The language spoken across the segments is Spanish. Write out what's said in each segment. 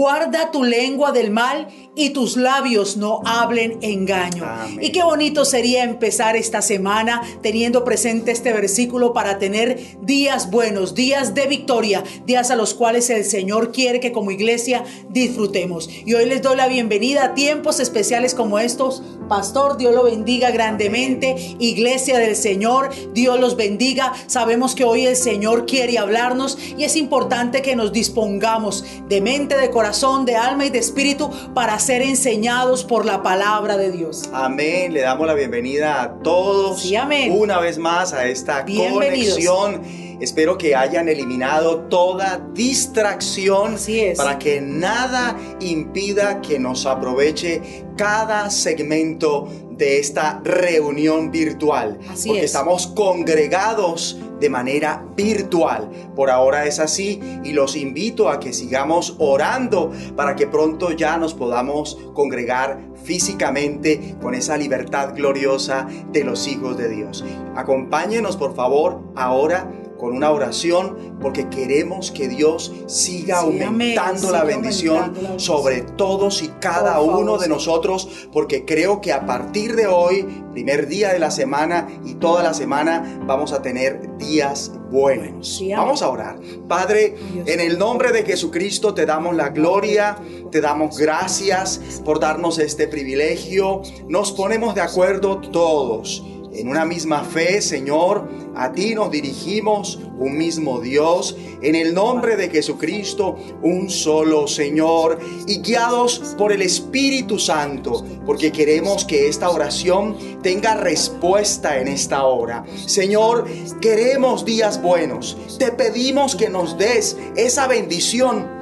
guarda tu lengua del mal y tus labios no hablen engaño. Y qué bonito sería empezar esta semana teniendo presente este versículo para tener días buenos, días de victoria, días a los cuales el Señor quiere que como iglesia disfrutemos. Y hoy les doy la bienvenida a tiempos especiales como estos. Pastor, Dios lo bendiga grandemente. Iglesia del Señor, Dios los bendiga. Sabemos que hoy el Señor quiere hablarnos y es importante que nos dispongamos de mente, de corazón, de alma y de espíritu para ser enseñados por la palabra de Dios. Amén. Le damos la bienvenida a todos. Sí, amén. Una vez más a esta conexión. Espero que hayan eliminado toda distracción para que nada impida que nos aproveche cada segmento de esta reunión virtual. Así porque es. estamos congregados de manera virtual. Por ahora es así y los invito a que sigamos orando para que pronto ya nos podamos congregar físicamente con esa libertad gloriosa de los hijos de Dios. Acompáñenos por favor ahora con una oración porque queremos que Dios siga Sí, aumentando la bendición aumentando sobre todos y cada favor, uno de nosotros porque creo que a partir de hoy, primer día de la semana y toda la semana vamos a tener días buenos. Sí. Vamos a orar. Padre, en el nombre de Jesucristo te damos la gloria, te damos gracias por darnos este privilegio. Nos ponemos de acuerdo todos en una misma fe, Señor. A ti nos dirigimos, un mismo Dios, en el nombre de Jesucristo, un solo Señor, y guiados por el Espíritu Santo, porque queremos que esta oración tenga respuesta en esta hora. Señor, queremos días buenos. Te pedimos que nos des esa bendición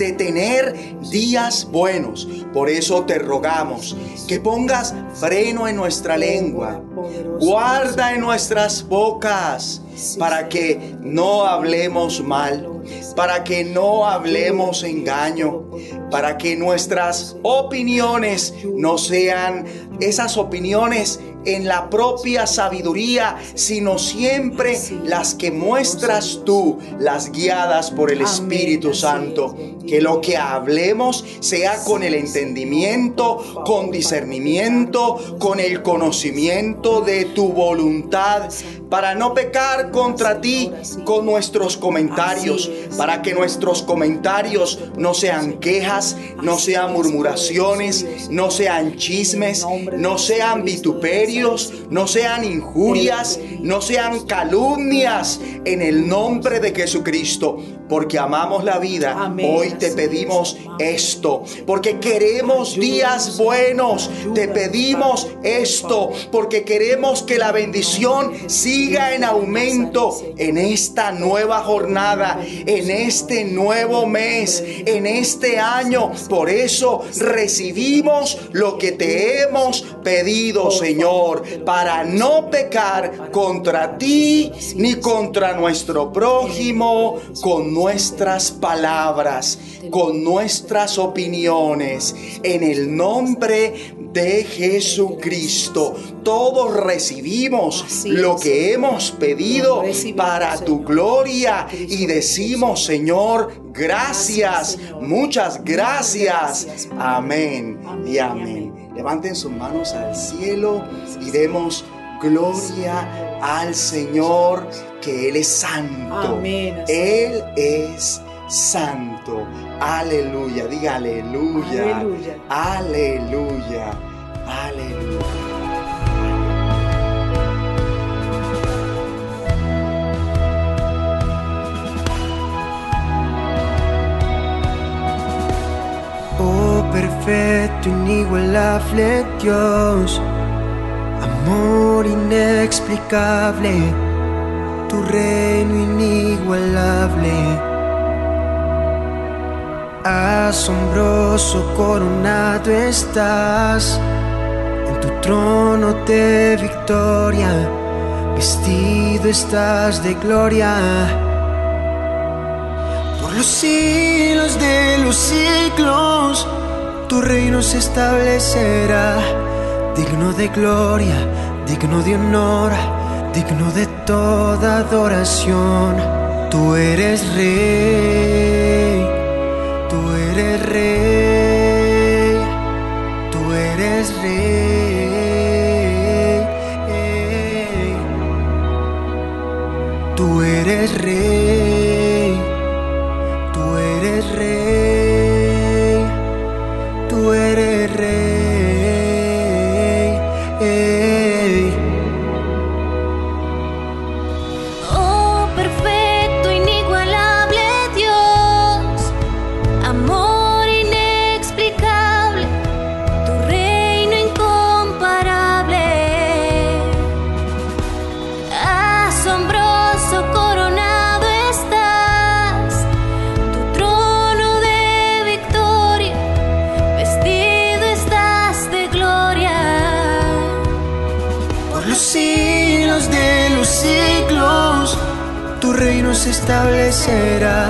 de tener días buenos. Por eso te rogamos que pongas freno en nuestra lengua, guarda en nuestras bocas, para que no hablemos mal, para que no hablemos engaño, para que nuestras opiniones no sean esas opiniones en la propia sabiduría, sino siempre las que muestras tú, las guiadas por el Espíritu Santo. Que lo que hablemos sea con el entendimiento, con discernimiento, con el conocimiento de tu voluntad, para no pecar contra ti con nuestros comentarios. Para que nuestros comentarios no sean quejas, no sean murmuraciones, no sean chismes, no sean vituperios, no sean injurias, no sean calumnias en el nombre de Jesucristo, porque amamos la vida. Amén. Hoy te pedimos esto, porque queremos días buenos. Te pedimos esto, porque queremos que la bendición siga en aumento en esta nueva jornada, en este nuevo mes, en este año. Por eso recibimos lo que te hemos pedido, Señor, para no pecar contra ti ni contra nuestro prójimo con nuestras palabras, con nuestras opiniones. En el nombre de Jesucristo, todos recibimos Así lo es. que hemos pedido para tu Señor. gloria y decimos, Señor, gracias, Gracias, Señor. muchas gracias. Gracias, Amén Amén y y amén. amén. Levanten sus manos al cielo y demos gloria al Señor, que Él es santo. Amén. Él es santo. Aleluya. Diga aleluya. Aleluya. Aleluya. Aleluya. Oh perfecto, inigualable Dios, amor inexplicable, tu reino inigualable. Asombroso coronado estás en tu trono de victoria, vestido estás de gloria. Por los siglos de los siglos, tu reino se establecerá, digno de gloria, digno de honor, digno de toda adoración. Tú eres rey, tú eres rey, tú eres rey, tú eres rey. establecerá.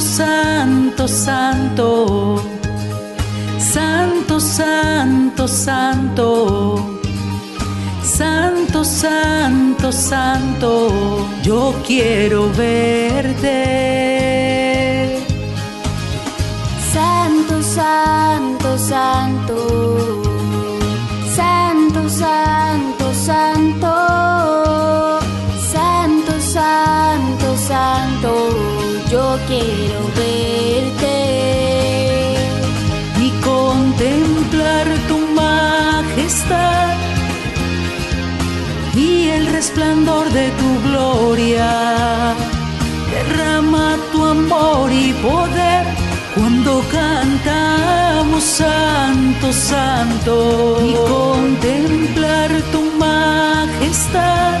santo, santo, santo, santo, santo, santo, santo, santo, santo, yo quiero verte. Santo, santo, santo, santo, santo, santo. Yo quiero verte. Y contemplar tu majestad y el resplandor de tu gloria. Derrama tu amor y poder cuando cantamos santo, santo y contemplar tu majestad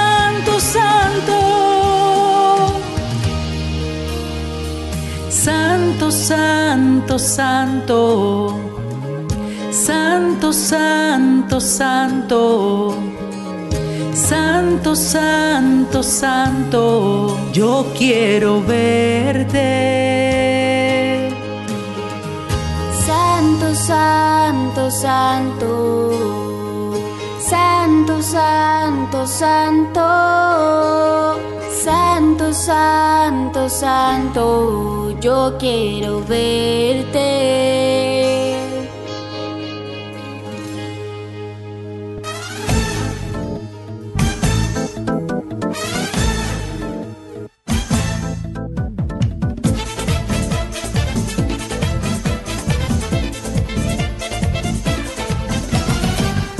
Santo, santo, santo. Santo, santo, santo. Santo, santo. Yo quiero verte. Santo, santo, santo. Santo, santo, santo. Santo, santo, santo. Yo quiero verte.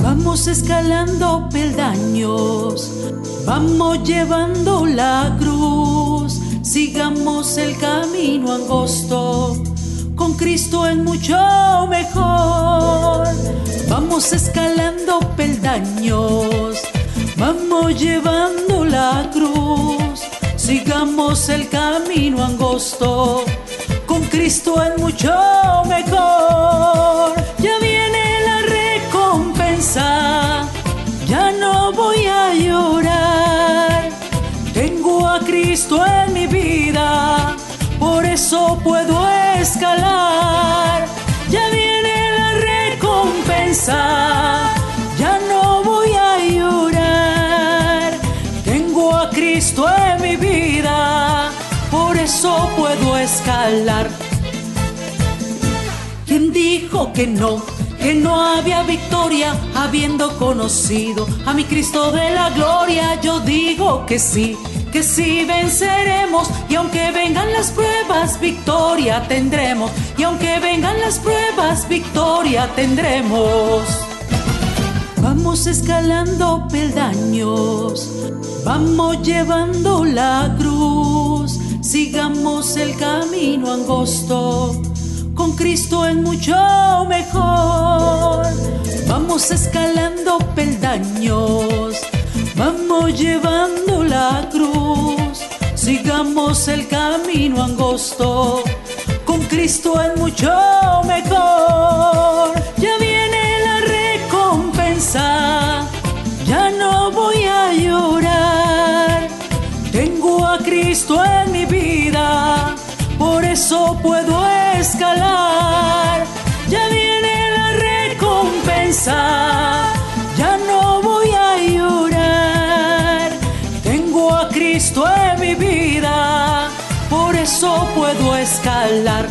Vamos escalando peldaños, vamos llevando la cruz, sigamos el camino angosto, con Cristo es mucho mejor. Vamos escalando peldaños, vamos llevando la cruz, sigamos el camino angosto, con Cristo es mucho mejor. Ya viene la recompensa, ya no voy a llorar. Cristo en mi vida, por eso puedo escalar. Ya viene la recompensa, ya no voy a llorar. Tengo a Cristo en mi vida, por eso puedo escalar. ¿Quién dijo que no? Que no había victoria habiendo conocido a mi Cristo de la gloria. Yo digo que sí, que sí venceremos. Y aunque vengan las pruebas, victoria tendremos. Y aunque vengan las pruebas, victoria tendremos. Vamos escalando peldaños, vamos llevando la cruz, sigamos el camino angosto, con Cristo es mucho mejor. Vamos escalando peldaños, vamos llevando la cruz, sigamos el camino angosto, con Cristo es mucho mejor. Ya viene la recompensa, ya no voy a llorar. Tengo a Cristo en mi vida, por eso puedo escalar. Ya escalar.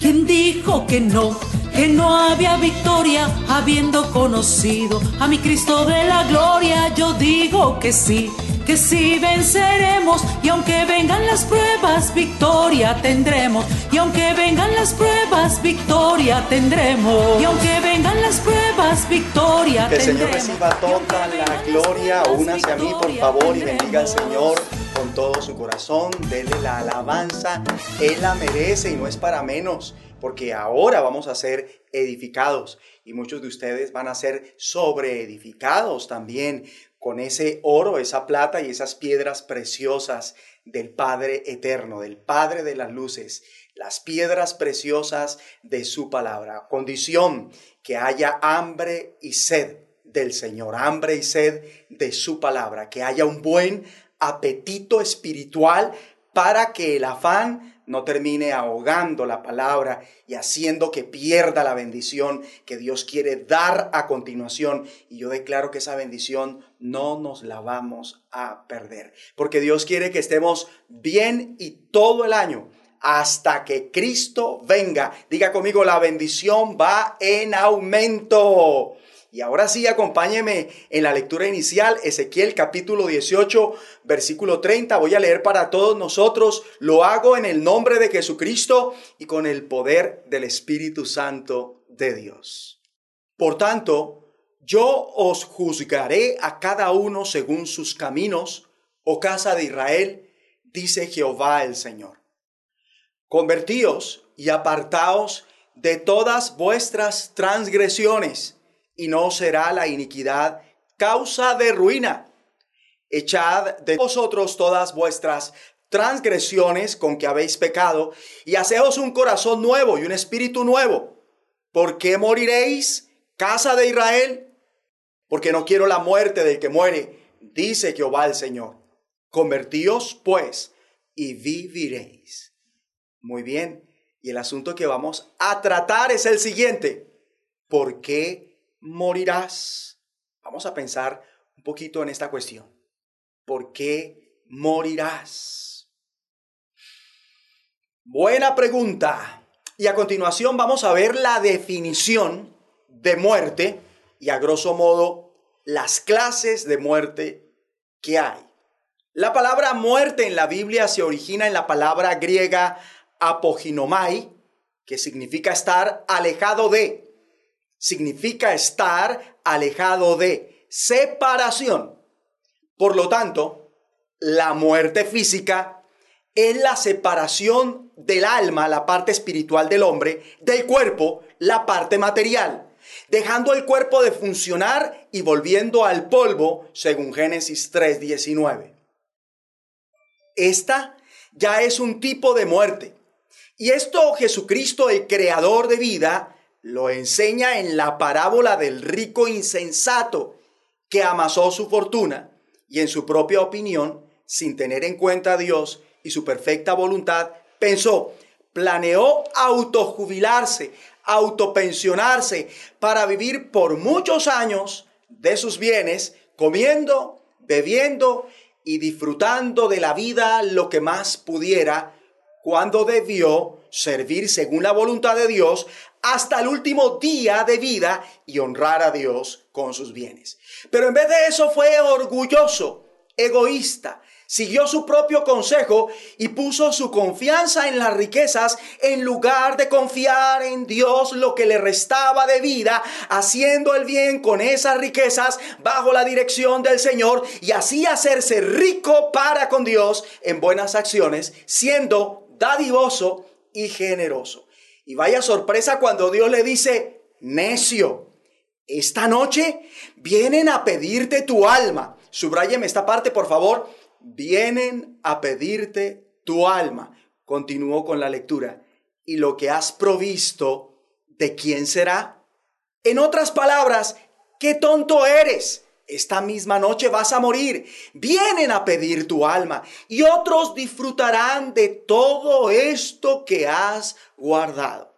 ¿Quién dijo que no? Que no había victoria habiendo conocido a mi Cristo de la gloria. Yo digo que sí, que sí venceremos. Y aunque vengan las pruebas, victoria tendremos. Y aunque vengan las pruebas, victoria tendremos. Y aunque vengan las pruebas, victoria Que el Señor tendremos. reciba toda la gloria. Únase a mí, por favor, y bendiga al Señor con todo su corazón. Dele la alabanza. Él la merece y no es para menos. porque ahora vamos a ser edificados y muchos de ustedes van a ser sobreedificados también con ese oro, esa plata y esas piedras preciosas del Padre eterno, del Padre de las luces, las piedras preciosas de su palabra. Condición que haya hambre y sed del Señor, hambre y sed de su palabra, que haya un buen apetito espiritual para que el afán no termine ahogando la palabra y haciendo que pierda la bendición que Dios quiere dar a continuación. Y yo declaro que esa bendición no nos la vamos a perder, porque Dios quiere que estemos bien y todo el año hasta que Cristo venga. Diga conmigo, la bendición va en aumento. Y ahora sí, acompáñeme en la lectura inicial, Ezequiel capítulo 18, versículo 30. Voy a leer para todos nosotros. Lo hago en el nombre de Jesucristo y con el poder del Espíritu Santo de Dios. Por tanto, yo os juzgaré a cada uno según sus caminos, oh casa de Israel, dice Jehová el Señor. Convertíos y apartaos de todas vuestras transgresiones y no será la iniquidad causa de ruina. Echad de vosotros todas vuestras transgresiones con que habéis pecado y haceos un corazón nuevo y un espíritu nuevo. ¿Por qué moriréis, casa de Israel? Porque no quiero la muerte del que muere, dice Jehová el Señor. Convertíos, pues, y viviréis. Muy bien, y el asunto que vamos a tratar es el siguiente. ¿Por qué morirás? Vamos a pensar un poquito en esta cuestión. ¿Por qué morirás? Buena pregunta. Y a continuación vamos a ver la definición de muerte y a grosso modo las clases de muerte que hay. La palabra muerte en la Biblia se origina en la palabra griega apoginomai, que significa estar alejado de, significa estar alejado de separación. Por lo tanto, la muerte física es la separación del alma, la parte espiritual del hombre, del cuerpo, la parte material, dejando el cuerpo de funcionar y volviendo al polvo, según Génesis 3:19. Esta ya es un tipo de muerte. Y esto Jesucristo, el creador de vida, lo enseña en la parábola del rico insensato que amasó su fortuna y en su propia opinión, sin tener en cuenta a Dios y su perfecta voluntad, pensó, planeó autojubilarse, autopensionarse para vivir por muchos años de sus bienes, comiendo, bebiendo y disfrutando de la vida lo que más pudiera, cuando debió servir según la voluntad de Dios hasta el último día de vida y honrar a Dios con sus bienes. Pero en vez de eso fue orgulloso, egoísta, siguió su propio consejo y puso su confianza en las riquezas en lugar de confiar en Dios lo que le restaba de vida, haciendo el bien con esas riquezas bajo la dirección del Señor y así hacerse rico para con Dios en buenas acciones, siendo dadivoso y generoso. Y vaya sorpresa cuando Dios le dice, necio, esta noche vienen a pedirte tu alma. Subráyeme esta parte, por favor. Vienen a pedirte tu alma. Continuó con la lectura. Y lo que has provisto, ¿de quién será? En otras palabras, qué tonto eres. Esta misma noche vas a morir. Vienen a pedir tu alma y otros disfrutarán de todo esto que has guardado.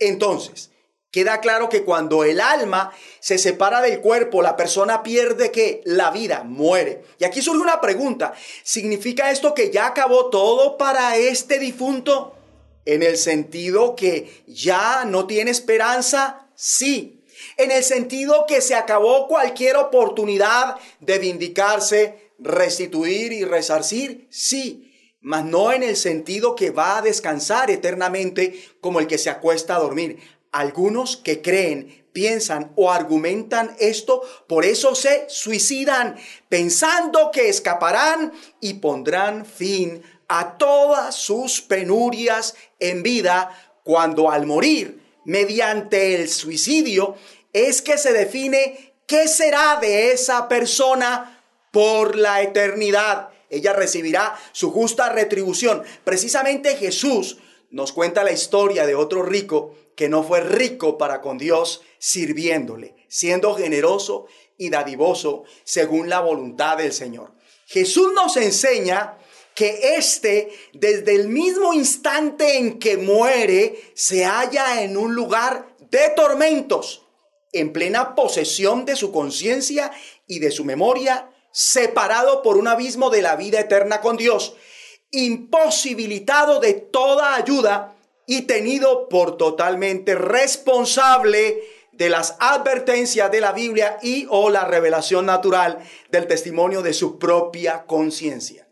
Entonces, queda claro que cuando el alma se separa del cuerpo, la persona pierde que la vida muere. Y aquí surge una pregunta. ¿Significa esto que ya acabó todo para este difunto? En el sentido que ya no tiene esperanza, sí, en el sentido que se acabó cualquier oportunidad de vindicarse, restituir y resarcir, sí, mas no en el sentido que va a descansar eternamente como el que se acuesta a dormir. Algunos que creen, piensan o argumentan esto, por eso se suicidan, pensando que escaparán y pondrán fin a todas sus penurias en vida cuando al morir mediante el suicidio es que se define qué será de esa persona por la eternidad. Ella recibirá su justa retribución. Precisamente Jesús nos cuenta la historia de otro rico que no fue rico para con Dios sirviéndole, siendo generoso y dadivoso según la voluntad del Señor. Jesús nos enseña que éste, desde el mismo instante en que muere, se halla en un lugar de tormentos, en plena posesión de su conciencia y de su memoria, separado por un abismo de la vida eterna con Dios, imposibilitado de toda ayuda y tenido por totalmente responsable de las advertencias de la Biblia y o la revelación natural del testimonio de su propia conciencia.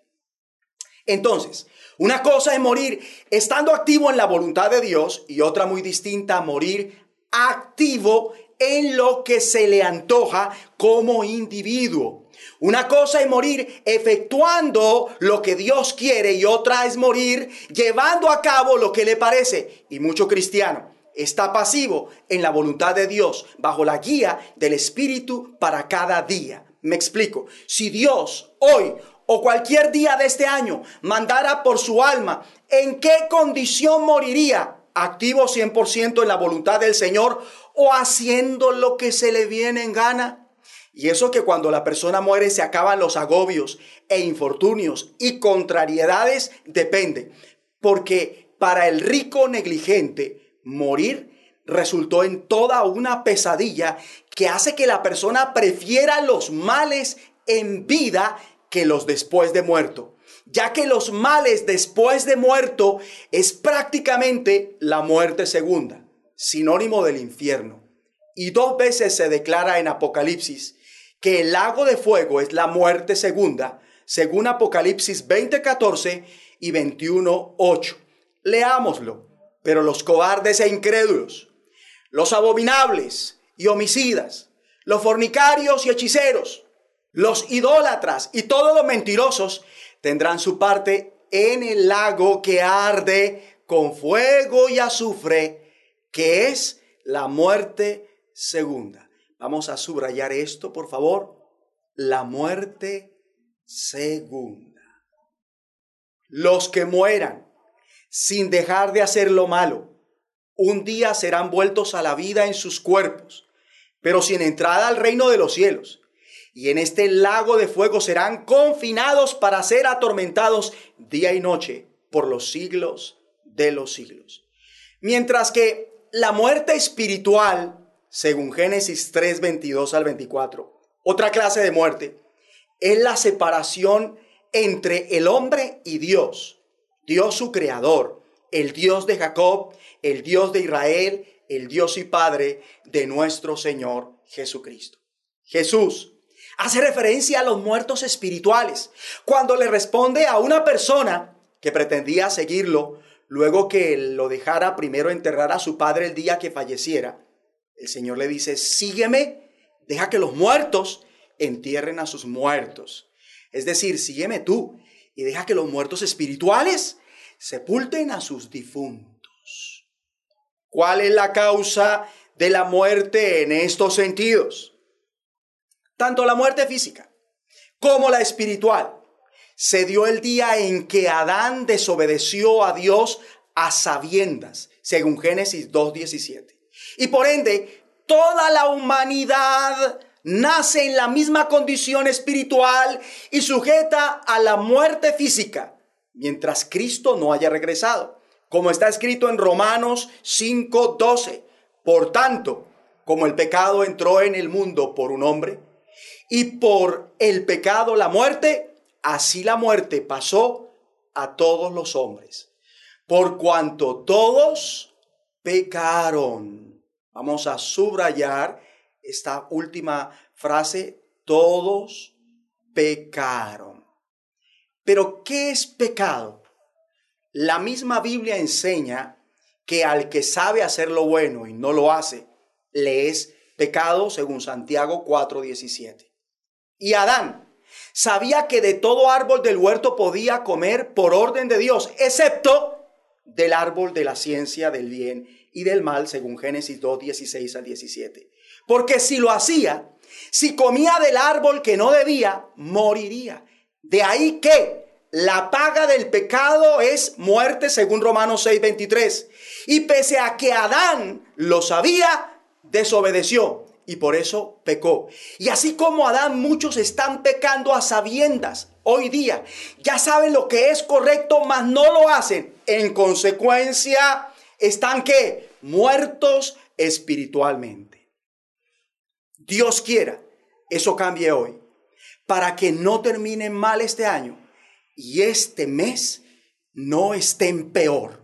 Entonces, una cosa es morir estando activo en la voluntad de Dios y otra muy distinta, morir activo en lo que se le antoja como individuo. Una cosa es morir efectuando lo que Dios quiere y otra es morir llevando a cabo lo que le parece. Y mucho cristiano está pasivo en la voluntad de Dios, bajo la guía del Espíritu para cada día. Me explico. Si Dios hoy o cualquier día de este año mandara por su alma, ¿en qué condición moriría? ¿Activo 100% en la voluntad del Señor o haciendo lo que se le viene en gana? Y eso que cuando la persona muere se acaban los agobios e infortunios y contrariedades depende. Porque para el rico negligente, morir resultó en toda una pesadilla que hace que la persona prefiera los males en vida que los después de muerto, ya que los males después de muerto es prácticamente la muerte segunda, sinónimo del infierno. Y dos veces se declara en Apocalipsis que el lago de fuego es la muerte segunda, según Apocalipsis 20:14 y 21:8. Leámoslo. Pero los cobardes e incrédulos, los abominables y homicidas, los fornicarios y hechiceros, los idólatras y todos los mentirosos tendrán su parte en el lago que arde con fuego y azufre, que es la muerte segunda. Vamos a subrayar esto, por favor. La muerte segunda. Los que mueran sin dejar de hacer lo malo. Un día serán vueltos a la vida en sus cuerpos, pero sin entrada al reino de los cielos. Y en este lago de fuego serán confinados para ser atormentados día y noche por los siglos de los siglos. Mientras que la muerte espiritual, según Génesis 3, 22 al 24, otra clase de muerte, es la separación entre el hombre y Dios Dios su creador, el Dios de Jacob, el Dios de Israel, el Dios y Padre de nuestro Señor Jesucristo. Jesús hace referencia a los muertos espirituales cuando le responde a una persona que pretendía seguirlo luego que lo dejara primero enterrar a su padre el día que falleciera. El Señor le dice, sígueme, deja que los muertos entierren a sus muertos. Es decir, sígueme tú y deja que los muertos espirituales sepulten a sus difuntos. ¿Cuál es la causa de la muerte en estos sentidos? Tanto la muerte física como la espiritual se dio el día en que Adán desobedeció a Dios a sabiendas, según Génesis 2.17. Y por ende, toda la humanidad nace en la misma condición espiritual y sujeta a la muerte física, mientras Cristo no haya regresado, como está escrito en Romanos 5:12. Por tanto, como el pecado entró en el mundo por un hombre, y por el pecado la muerte, así la muerte pasó a todos los hombres, por cuanto todos pecaron. Vamos a subrayar esta última frase, todos pecaron. Pero, ¿qué es pecado? La misma Biblia enseña que al que sabe hacer lo bueno y no lo hace, le es pecado según Santiago 4:17. Y Adán sabía que de todo árbol del huerto podía comer por orden de Dios, excepto del árbol de la ciencia del bien y del mal, según Génesis 2, 16 al 17. Porque si lo hacía, si comía del árbol que no debía, moriría. De ahí que la paga del pecado es muerte, según Romanos 6, 23. Y pese a que Adán lo sabía, desobedeció y por eso pecó. Y así como Adán, muchos están pecando a sabiendas hoy día. Ya saben lo que es correcto, mas no lo hacen. En consecuencia, están que muertos espiritualmente. Dios quiera, eso cambie hoy, para que no termine mal este año y este mes no estén peor.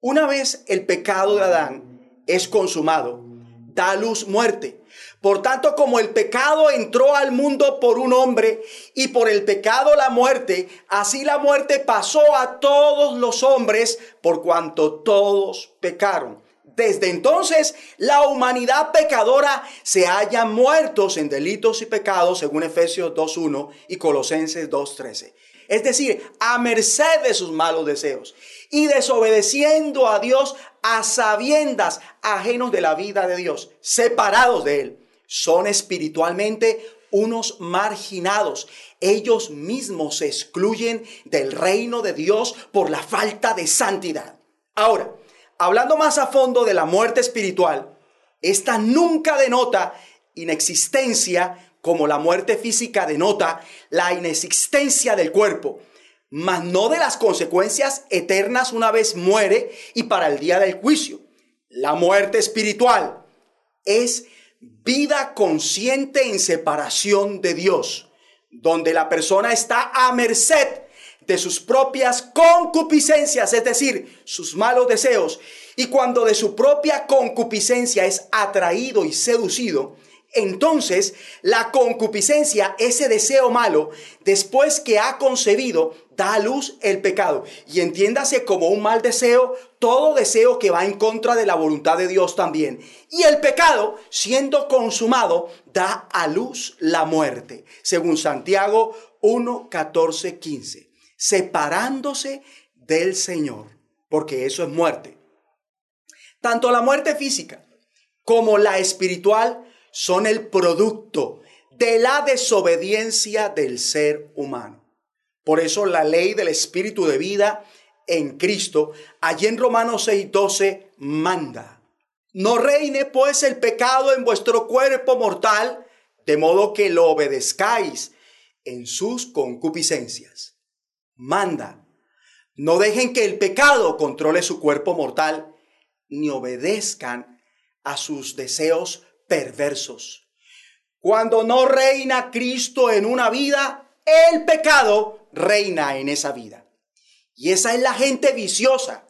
Una vez el pecado de Adán es consumado, da luz muerte. Por tanto, como el pecado entró al mundo por un hombre y por el pecado la muerte, así la muerte pasó a todos los hombres por cuanto todos pecaron. Desde entonces, la humanidad pecadora se halla muertos en delitos y pecados, según Efesios 2.1 y Colosenses 2.13. Es decir, a merced de sus malos deseos y desobedeciendo a Dios a sabiendas ajenos de la vida de Dios, separados de Él. Son espiritualmente unos marginados. Ellos mismos se excluyen del reino de Dios por la falta de santidad. Ahora, hablando más a fondo de la muerte espiritual, esta nunca denota inexistencia como la muerte física denota la inexistencia del cuerpo mas no de las consecuencias eternas una vez muere y para el día del juicio. La muerte espiritual es vida consciente en separación de Dios, donde la persona está a merced de sus propias concupiscencias, es decir, sus malos deseos, y cuando de su propia concupiscencia es atraído y seducido, entonces la concupiscencia, ese deseo malo, después que ha concebido, da a luz el pecado. Y entiéndase como un mal deseo, todo deseo que va en contra de la voluntad de Dios también. Y el pecado, siendo consumado, da a luz la muerte, según Santiago 1, 14, 15. Separándose del Señor, porque eso es muerte. Tanto la muerte física como la espiritual son el producto de la desobediencia del ser humano. Por eso la ley del Espíritu de vida en Cristo, allí en Romanos 6:12, manda. No reine pues el pecado en vuestro cuerpo mortal, de modo que lo obedezcáis en sus concupiscencias. Manda. No dejen que el pecado controle su cuerpo mortal, ni obedezcan a sus deseos perversos. Cuando no reina Cristo en una vida, el pecado reina en esa vida. Y esa es la gente viciosa,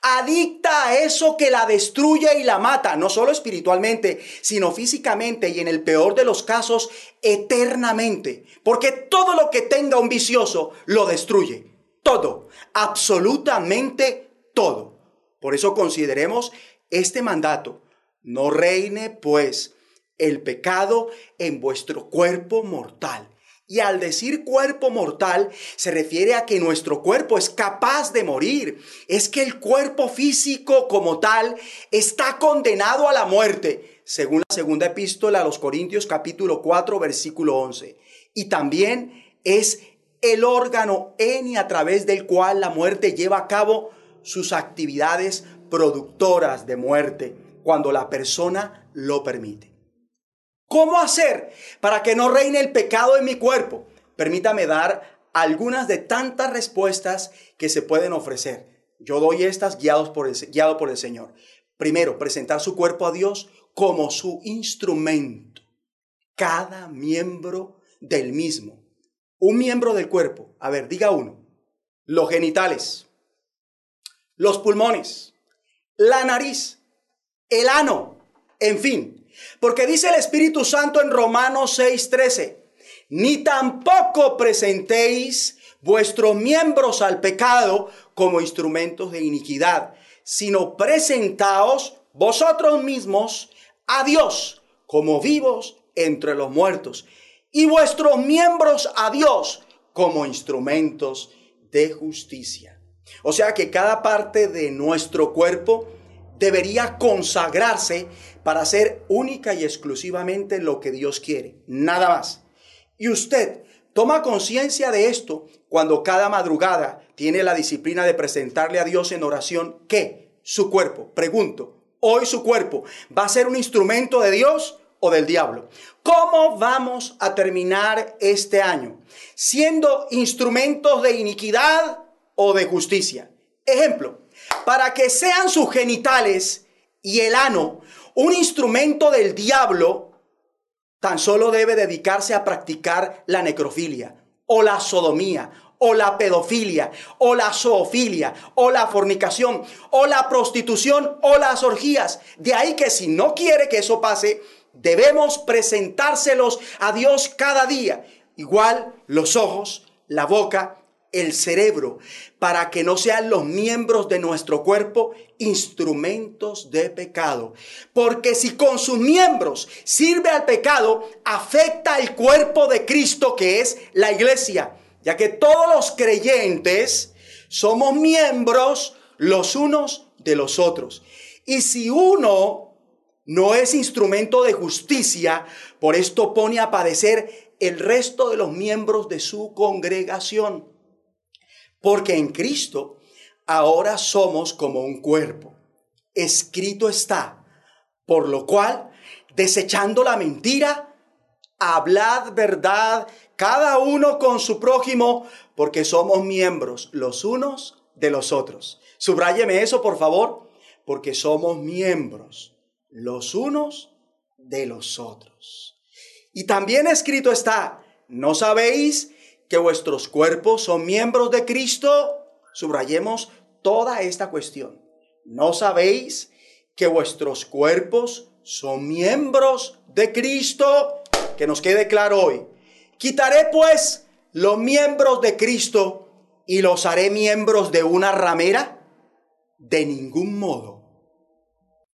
adicta a eso que la destruye y la mata, no solo espiritualmente, sino físicamente y en el peor de los casos, eternamente. Porque todo lo que tenga un vicioso lo destruye. Todo, absolutamente todo. Por eso consideremos este mandato. No reine pues el pecado en vuestro cuerpo mortal y al decir cuerpo mortal, se refiere a que nuestro cuerpo es capaz de morir. Es que el cuerpo físico como tal está condenado a la muerte, según la segunda epístola a los Corintios capítulo 4 versículo 11. Y también es el órgano en y a través del cual la muerte lleva a cabo sus actividades productoras de muerte, cuando la persona lo permite. ¿Cómo hacer para que no reine el pecado en mi cuerpo? Permítame dar algunas de tantas respuestas que se pueden ofrecer. Yo doy estas guiados por el, guiado por el Señor. Primero, presentar su cuerpo a Dios como su instrumento. Cada miembro del mismo. Un miembro del cuerpo. A ver, diga uno. Los genitales, los pulmones, la nariz, el ano, en fin, porque dice el Espíritu Santo en Romanos 6:13, ni tampoco presentéis vuestros miembros al pecado como instrumentos de iniquidad, sino presentaos vosotros mismos a Dios como vivos entre los muertos y vuestros miembros a Dios como instrumentos de justicia. O sea que cada parte de nuestro cuerpo debería consagrarse para hacer única y exclusivamente lo que Dios quiere, nada más. Y usted toma conciencia de esto cuando cada madrugada tiene la disciplina de presentarle a Dios en oración que su cuerpo, pregunto, hoy su cuerpo va a ser un instrumento de Dios o del diablo. ¿Cómo vamos a terminar este año? ¿Siendo instrumentos de iniquidad o de justicia? Ejemplo, para que sean sus genitales y el ano un instrumento del diablo, tan solo debe dedicarse a practicar la necrofilia o la sodomía o la pedofilia o la zoofilia o la fornicación o la prostitución o las orgías. De ahí que si no quiere que eso pase, debemos presentárselos a Dios cada día. Igual los ojos, la boca, el cerebro, para que no sean los miembros de nuestro cuerpo instrumentos de pecado. Porque si con sus miembros sirve al pecado, afecta el cuerpo de Cristo que es la iglesia, ya que todos los creyentes somos miembros los unos de los otros. Y si uno no es instrumento de justicia, por esto pone a padecer el resto de los miembros de su congregación. Porque en Cristo ahora somos como un cuerpo. Escrito está. Por lo cual, desechando la mentira, hablad verdad cada uno con su prójimo, porque somos miembros los unos de los otros. Subráyeme eso, por favor, porque somos miembros los unos de los otros. Y también escrito está, ¿no sabéis que vuestros cuerpos son miembros de Cristo, subrayemos toda esta cuestión. ¿No sabéis que vuestros cuerpos son miembros de Cristo? Que nos quede claro hoy. Quitaré pues los miembros de Cristo y los haré miembros de una ramera? De ningún modo.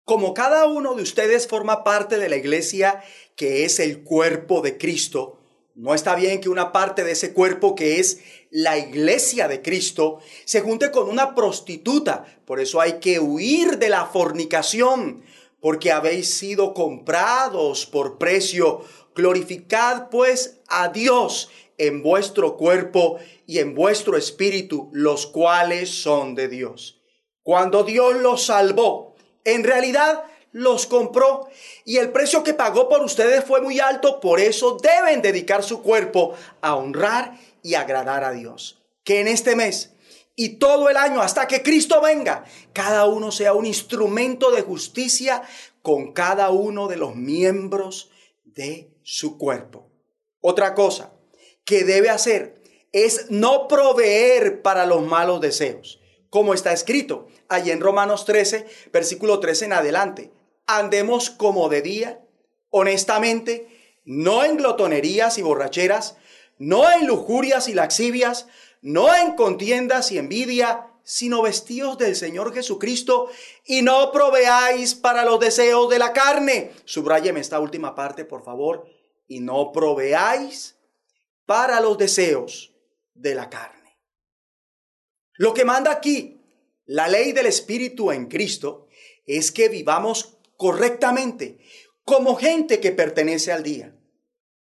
Como cada uno de ustedes forma parte de la iglesia que es el cuerpo de Cristo, no está bien que una parte de ese cuerpo que es la iglesia de Cristo se junte con una prostituta. Por eso hay que huir de la fornicación, porque habéis sido comprados por precio. Glorificad pues a Dios en vuestro cuerpo y en vuestro espíritu, los cuales son de Dios. Cuando Dios los salvó, en realidad los compró y el precio que pagó por ustedes fue muy alto, por eso deben dedicar su cuerpo a honrar y agradar a Dios. Que en este mes y todo el año hasta que Cristo venga, cada uno sea un instrumento de justicia con cada uno de los miembros de su cuerpo. Otra cosa que debe hacer es no proveer para los malos deseos, como está escrito allí en Romanos 13, versículo 13 en adelante andemos como de día, honestamente, no en glotonerías y borracheras, no en lujurias y laxivias, no en contiendas y envidia, sino vestidos del Señor Jesucristo y no proveáis para los deseos de la carne. Subrayeme esta última parte, por favor. Y no proveáis para los deseos de la carne. Lo que manda aquí la ley del Espíritu en Cristo es que vivamos correctamente, como gente que pertenece al día.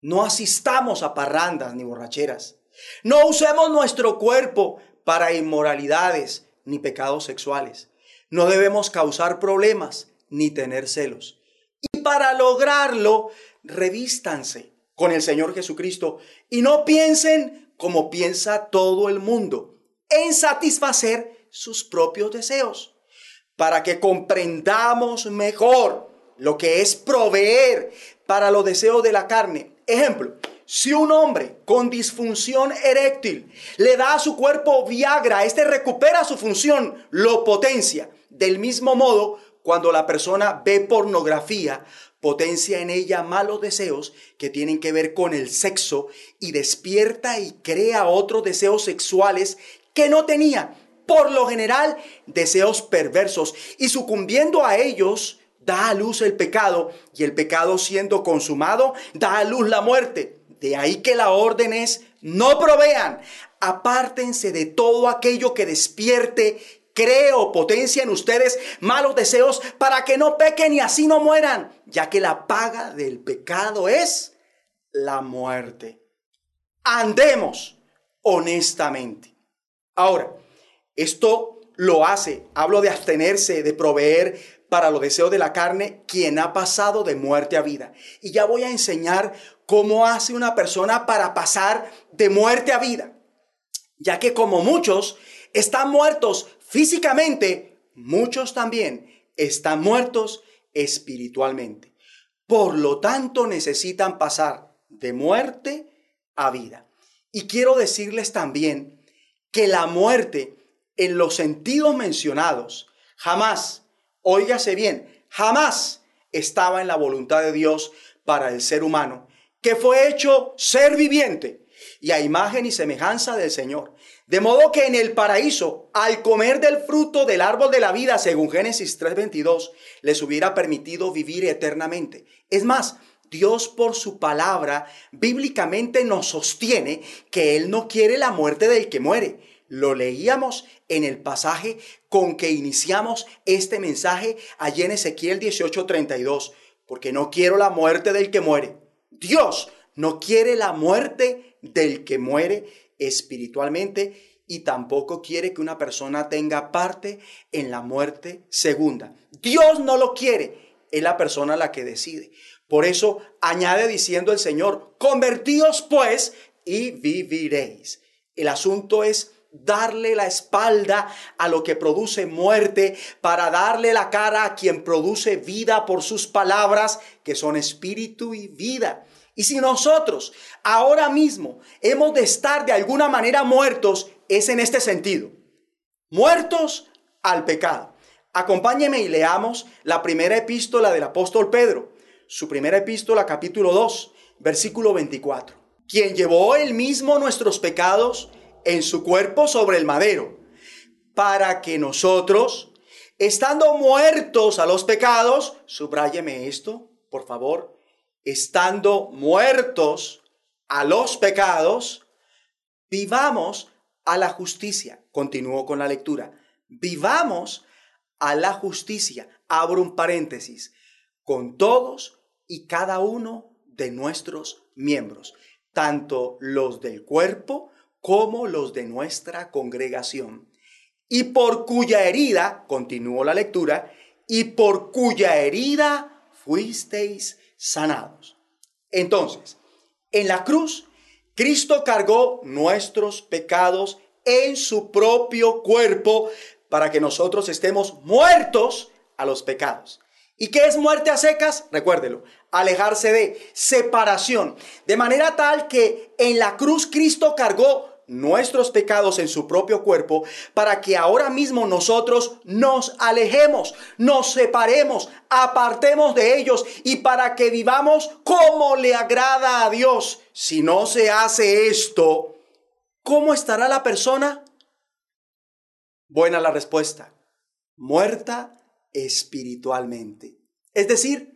No asistamos a parrandas ni borracheras. No usemos nuestro cuerpo para inmoralidades ni pecados sexuales. No debemos causar problemas ni tener celos. Y para lograrlo, revístanse con el Señor Jesucristo y no piensen como piensa todo el mundo, en satisfacer sus propios deseos para que comprendamos mejor lo que es proveer para los deseos de la carne. Ejemplo, si un hombre con disfunción eréctil le da a su cuerpo Viagra, este recupera su función, lo potencia. Del mismo modo, cuando la persona ve pornografía, potencia en ella malos deseos que tienen que ver con el sexo y despierta y crea otros deseos sexuales que no tenía por lo general deseos perversos y sucumbiendo a ellos da a luz el pecado y el pecado siendo consumado da a luz la muerte. De ahí que la orden es no provean, apártense de todo aquello que despierte creo potencia en ustedes malos deseos para que no pequen y así no mueran, ya que la paga del pecado es la muerte. Andemos honestamente. Ahora, esto lo hace, hablo de abstenerse, de proveer para los deseos de la carne, quien ha pasado de muerte a vida. Y ya voy a enseñar cómo hace una persona para pasar de muerte a vida, ya que como muchos están muertos físicamente, muchos también están muertos espiritualmente. Por lo tanto, necesitan pasar de muerte a vida. Y quiero decirles también que la muerte en los sentidos mencionados jamás, óigase bien, jamás estaba en la voluntad de Dios para el ser humano, que fue hecho ser viviente y a imagen y semejanza del Señor. De modo que en el paraíso, al comer del fruto del árbol de la vida, según Génesis 3:22, les hubiera permitido vivir eternamente. Es más, Dios por su palabra bíblicamente nos sostiene que Él no quiere la muerte del que muere. Lo leíamos en el pasaje con que iniciamos este mensaje allí en Ezequiel 18:32, porque no quiero la muerte del que muere. Dios no quiere la muerte del que muere espiritualmente y tampoco quiere que una persona tenga parte en la muerte segunda. Dios no lo quiere, es la persona la que decide. Por eso añade diciendo el Señor, convertíos pues y viviréis. El asunto es darle la espalda a lo que produce muerte para darle la cara a quien produce vida por sus palabras, que son espíritu y vida. Y si nosotros ahora mismo hemos de estar de alguna manera muertos, es en este sentido. Muertos al pecado. Acompáñeme y leamos la primera epístola del apóstol Pedro, su primera epístola capítulo 2, versículo 24. Quien llevó él mismo nuestros pecados en su cuerpo sobre el madero, para que nosotros, estando muertos a los pecados, subráyeme esto, por favor, estando muertos a los pecados, vivamos a la justicia. Continúo con la lectura. Vivamos a la justicia. Abro un paréntesis. Con todos y cada uno de nuestros miembros, tanto los del cuerpo como los de nuestra congregación. Y por cuya herida, continúo la lectura, y por cuya herida fuisteis sanados. Entonces, en la cruz, Cristo cargó nuestros pecados en su propio cuerpo para que nosotros estemos muertos a los pecados. ¿Y qué es muerte a secas? Recuérdelo, alejarse de separación. De manera tal que en la cruz Cristo cargó nuestros pecados en su propio cuerpo para que ahora mismo nosotros nos alejemos, nos separemos, apartemos de ellos y para que vivamos como le agrada a Dios. Si no se hace esto, ¿cómo estará la persona? Buena la respuesta. Muerta espiritualmente. Es decir,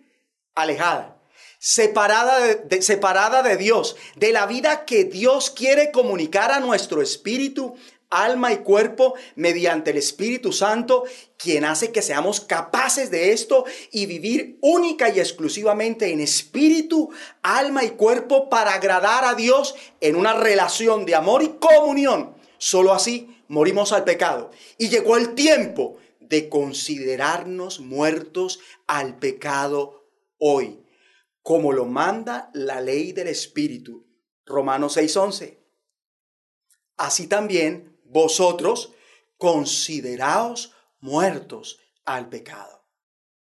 alejada separada de, separada de Dios, de la vida que Dios quiere comunicar a nuestro espíritu, alma y cuerpo mediante el Espíritu Santo, quien hace que seamos capaces de esto y vivir única y exclusivamente en espíritu, alma y cuerpo para agradar a Dios en una relación de amor y comunión. Solo así morimos al pecado. Y llegó el tiempo de considerarnos muertos al pecado hoy como lo manda la ley del Espíritu. Romanos 6:11. Así también vosotros consideraos muertos al pecado.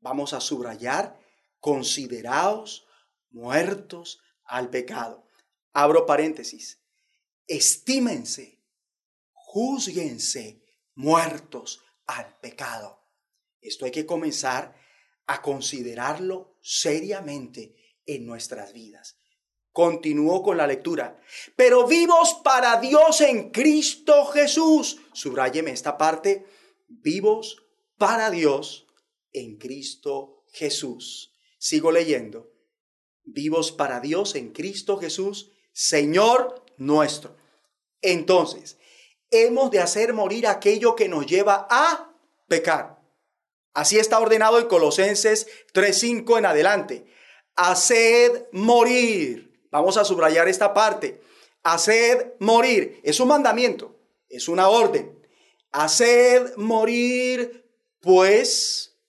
Vamos a subrayar, consideraos muertos al pecado. Abro paréntesis. Estímense, juzguense muertos al pecado. Esto hay que comenzar a considerarlo seriamente en nuestras vidas. Continúo con la lectura. Pero vivos para Dios en Cristo Jesús. Subráyeme esta parte. Vivos para Dios en Cristo Jesús. Sigo leyendo. Vivos para Dios en Cristo Jesús, Señor nuestro. Entonces, hemos de hacer morir aquello que nos lleva a pecar. Así está ordenado en Colosenses 3.5 en adelante. Haced morir. Vamos a subrayar esta parte. Haced morir. Es un mandamiento, es una orden. Haced morir, pues,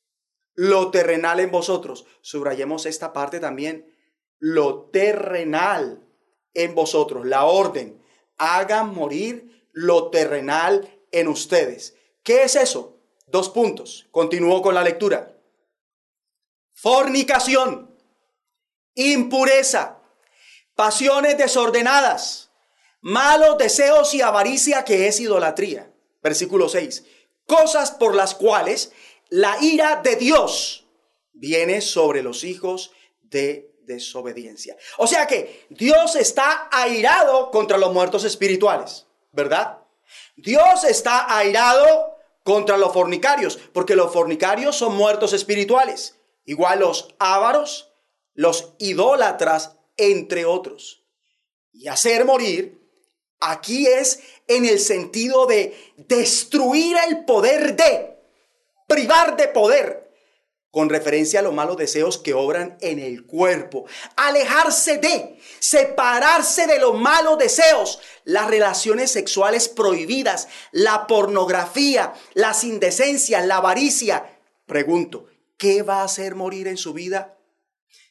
lo terrenal en vosotros. Subrayemos esta parte también. Lo terrenal en vosotros. La orden. Hagan morir lo terrenal en ustedes. ¿Qué es eso? Dos puntos. Continúo con la lectura. Fornicación, impureza, pasiones desordenadas, malos deseos y avaricia que es idolatría. Versículo 6. Cosas por las cuales la ira de Dios viene sobre los hijos de desobediencia. O sea que Dios está airado contra los muertos espirituales, ¿verdad? Dios está airado contra los fornicarios, porque los fornicarios son muertos espirituales, igual los ávaros, los idólatras, entre otros. Y hacer morir aquí es en el sentido de destruir el poder de, privar de poder, con referencia a los malos deseos que obran en el cuerpo. Alejarse de, separarse de los malos deseos, las relaciones sexuales prohibidas, la pornografía, las indecencias, la avaricia. Pregunto, ¿qué va a hacer morir en su vida?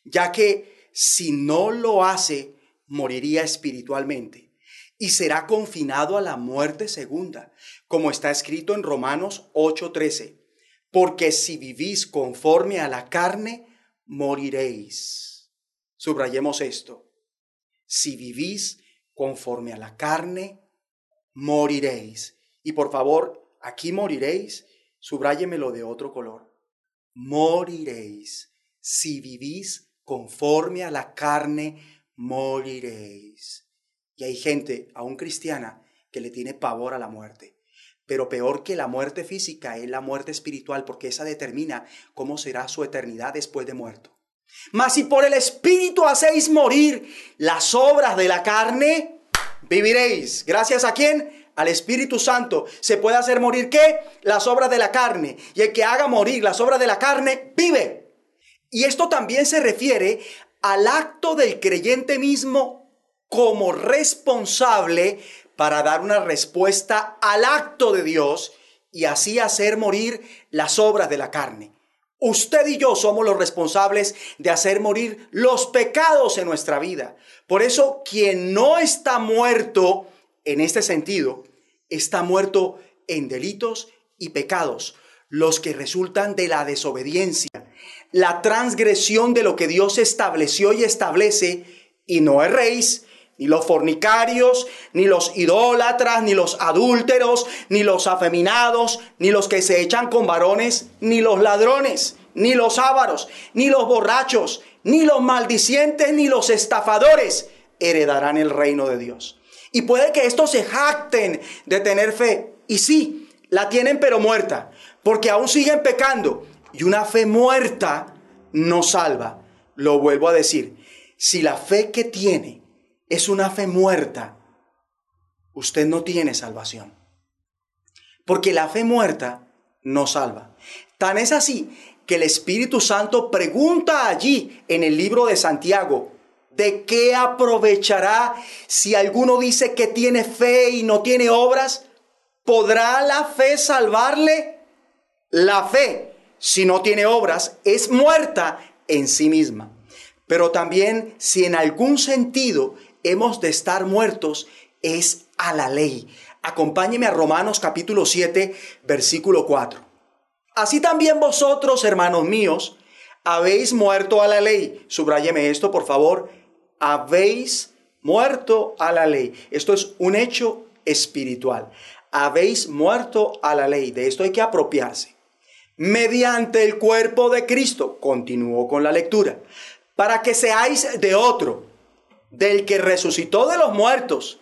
Ya que si no lo hace, moriría espiritualmente y será confinado a la muerte segunda, como está escrito en Romanos 8:13 porque si vivís conforme a la carne, moriréis. Subrayemos esto. Si vivís conforme a la carne, moriréis. Y por favor, aquí moriréis, subráyemelo de otro color. Moriréis. Si vivís conforme a la carne, moriréis. Y hay gente, aún cristiana, que le tiene pavor a la muerte. Pero peor que la muerte física es la muerte espiritual, porque esa determina cómo será su eternidad después de muerto. Mas si por el Espíritu hacéis morir las obras de la carne, viviréis. ¿Gracias a quién? Al Espíritu Santo. ¿Se puede hacer morir qué? Las obras de la carne. Y el que haga morir las obras de la carne, vive. Y esto también se refiere al acto del creyente mismo como responsable para dar una respuesta al acto de Dios y así hacer morir las obras de la carne. Usted y yo somos los responsables de hacer morir los pecados en nuestra vida. Por eso, quien no está muerto en este sentido, está muerto en delitos y pecados, los que resultan de la desobediencia, la transgresión de lo que Dios estableció y establece, y no erréis, ni los fornicarios, ni los idólatras, ni los adúlteros, ni los afeminados, ni los que se echan con varones, ni los ladrones, ni los ávaros, ni los borrachos, ni los maldicientes, ni los estafadores heredarán el reino de Dios. Y puede que estos se jacten de tener fe. Y sí, la tienen pero muerta, porque aún siguen pecando. Y una fe muerta no salva. Lo vuelvo a decir. Si la fe que tiene es una fe muerta, usted no tiene salvación. Porque la fe muerta no salva. Tan es así que el Espíritu Santo pregunta allí en el libro de Santiago, ¿de qué aprovechará si alguno dice que tiene fe y no tiene obras? ¿Podrá la fe salvarle? La fe, si no tiene obras, es muerta en sí misma. Pero también si en algún sentido hemos de estar muertos es a la ley. Acompáñeme a Romanos capítulo 7, versículo 4. Así también vosotros, hermanos míos, habéis muerto a la ley. Subrayeme esto, por favor. Habéis muerto a la ley. Esto es un hecho espiritual. Habéis muerto a la ley. De esto hay que apropiarse. Mediante el cuerpo de Cristo. Continúo con la lectura. Para que seáis de otro del que resucitó de los muertos,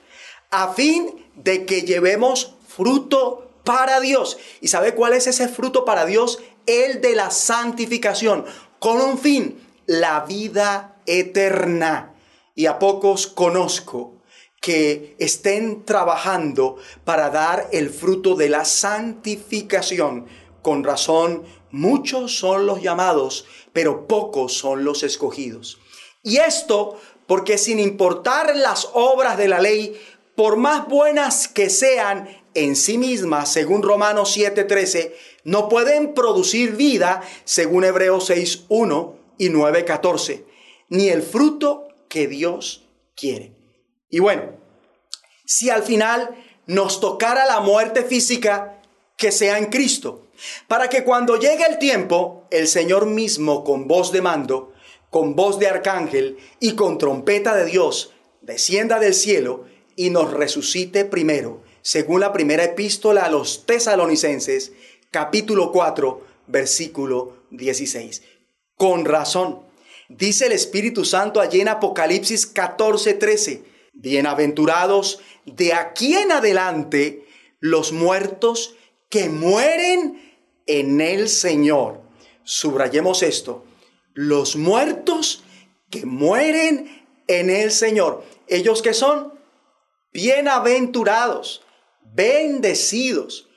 a fin de que llevemos fruto para Dios. ¿Y sabe cuál es ese fruto para Dios? El de la santificación, con un fin, la vida eterna. Y a pocos conozco que estén trabajando para dar el fruto de la santificación. Con razón, muchos son los llamados, pero pocos son los escogidos. Y esto porque sin importar las obras de la ley, por más buenas que sean en sí mismas, según Romanos 7:13, no pueden producir vida, según Hebreos 6:1 y 9:14, ni el fruto que Dios quiere. Y bueno, si al final nos tocara la muerte física, que sea en Cristo, para que cuando llegue el tiempo, el Señor mismo con voz de mando, con voz de arcángel y con trompeta de Dios, descienda del cielo y nos resucite primero, según la primera epístola a los tesalonicenses, capítulo 4, versículo 16. Con razón, dice el Espíritu Santo allí en Apocalipsis 14, 13, bienaventurados de aquí en adelante los muertos que mueren en el Señor. Subrayemos esto, los muertos que mueren en el Señor. Ellos que son bienaventurados, bendecidos,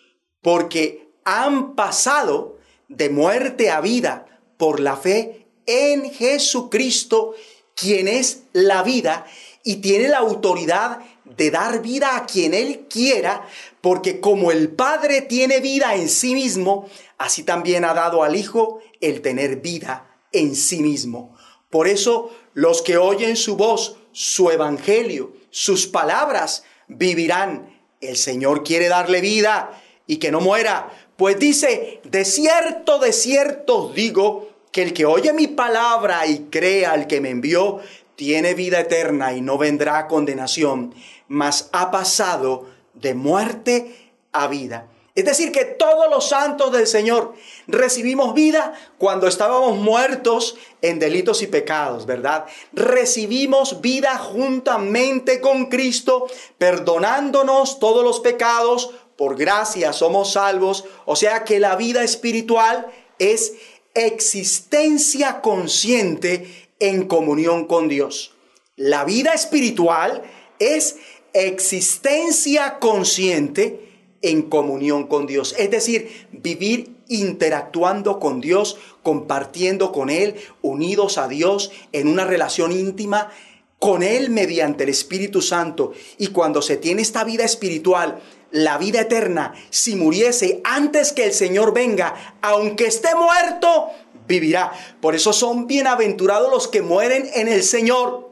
porque han pasado de muerte a vida por la fe en Jesucristo, quien es la vida y tiene la autoridad de dar vida a quien Él quiera, porque como el Padre tiene vida en sí mismo, así también ha dado al Hijo el tener vida en sí mismo. Por eso los que oyen su voz, su evangelio, sus palabras, vivirán. El Señor quiere darle vida y que no muera. Pues dice, de cierto, de cierto digo, que el que oye mi palabra y crea al que me envió, tiene vida eterna y no vendrá a condenación, mas ha pasado de muerte a vida. Es decir, que todos los santos del Señor recibimos vida cuando estábamos muertos en delitos y pecados, ¿verdad? Recibimos vida juntamente con Cristo, perdonándonos todos los pecados, por gracia somos salvos, o sea que la vida espiritual es existencia consciente en comunión con Dios. La vida espiritual es existencia consciente en comunión con Dios. Es decir, vivir interactuando con Dios, compartiendo con Él, unidos a Dios en una relación íntima con Él mediante el Espíritu Santo. Y cuando se tiene esta vida espiritual, la vida eterna, si muriese antes que el Señor venga, aunque esté muerto, vivirá. Por eso son bienaventurados los que mueren en el Señor.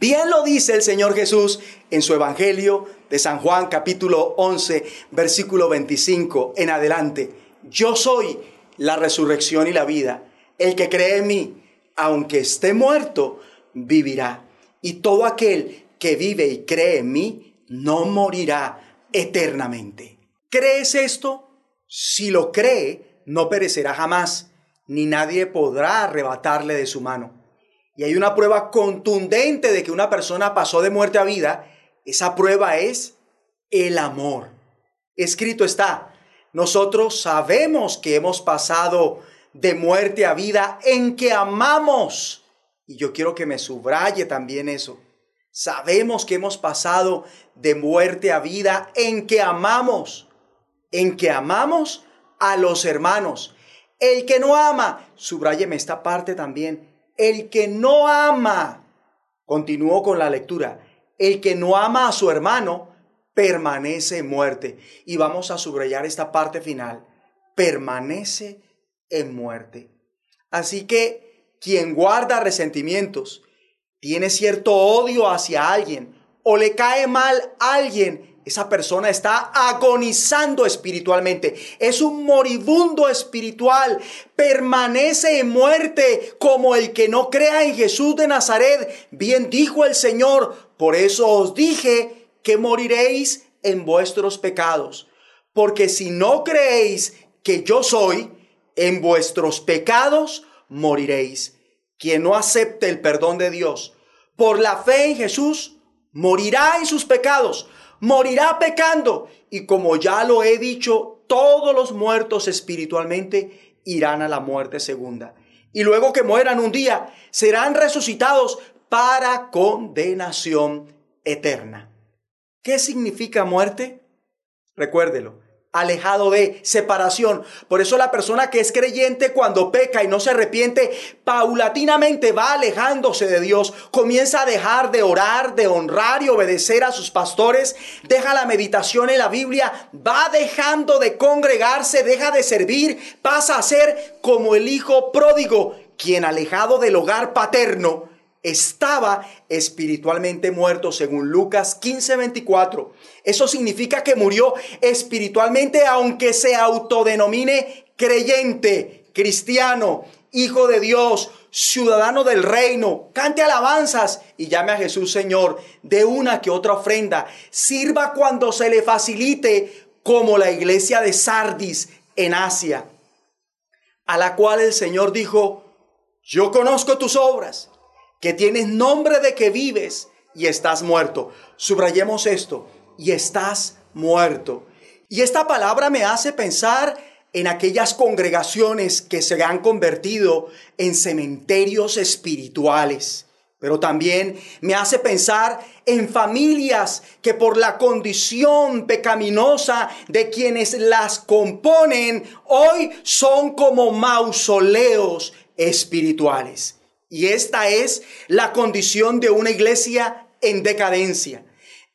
Bien lo dice el Señor Jesús en su Evangelio de San Juan capítulo 11, versículo 25 en adelante. Yo soy la resurrección y la vida. El que cree en mí, aunque esté muerto, vivirá. Y todo aquel que vive y cree en mí, no morirá eternamente. ¿Crees esto? Si lo cree, no perecerá jamás, ni nadie podrá arrebatarle de su mano. Y hay una prueba contundente de que una persona pasó de muerte a vida esa prueba es el amor. Escrito está, nosotros sabemos que hemos pasado de muerte a vida en que amamos. Y yo quiero que me subraye también eso. Sabemos que hemos pasado de muerte a vida en que amamos. En que amamos a los hermanos. El que no ama, subrayeme esta parte también. El que no ama, continúo con la lectura el que no ama a su hermano permanece en muerte. Y vamos a subrayar esta parte final. Permanece en muerte. Así que quien guarda resentimientos, tiene cierto odio hacia alguien o le cae mal a alguien, esa persona está agonizando espiritualmente. Es un moribundo espiritual. Permanece en muerte como el que no crea en Jesús de Nazaret. Bien dijo el Señor. Por eso os dije que moriréis en vuestros pecados. Porque si no creéis que yo soy, en vuestros pecados moriréis. Quien no acepte el perdón de Dios por la fe en Jesús, morirá en sus pecados morirá pecando. Y como ya lo he dicho, todos los muertos espiritualmente irán a la muerte segunda. Y luego que mueran un día, serán resucitados para condenación eterna. ¿Qué significa muerte? Recuérdelo, alejado de separación. Por eso la persona que es creyente cuando peca y no se arrepiente, paulatinamente va alejándose de Dios, comienza a dejar de orar, de honrar y obedecer a sus pastores, deja la meditación en la Biblia, va dejando de congregarse, deja de servir, pasa a ser como el hijo pródigo, quien alejado del hogar paterno, estaba espiritualmente muerto, según Lucas 15:24. Eso significa que murió espiritualmente, aunque se autodenomine creyente, cristiano, hijo de Dios, ciudadano del reino. Cante alabanzas y llame a Jesús Señor de una que otra ofrenda. Sirva cuando se le facilite, como la iglesia de Sardis en Asia, a la cual el Señor dijo, yo conozco tus obras que tienes nombre de que vives y estás muerto. Subrayemos esto, y estás muerto. Y esta palabra me hace pensar en aquellas congregaciones que se han convertido en cementerios espirituales. Pero también me hace pensar en familias que por la condición pecaminosa de quienes las componen, hoy son como mausoleos espirituales. Y esta es la condición de una iglesia en decadencia.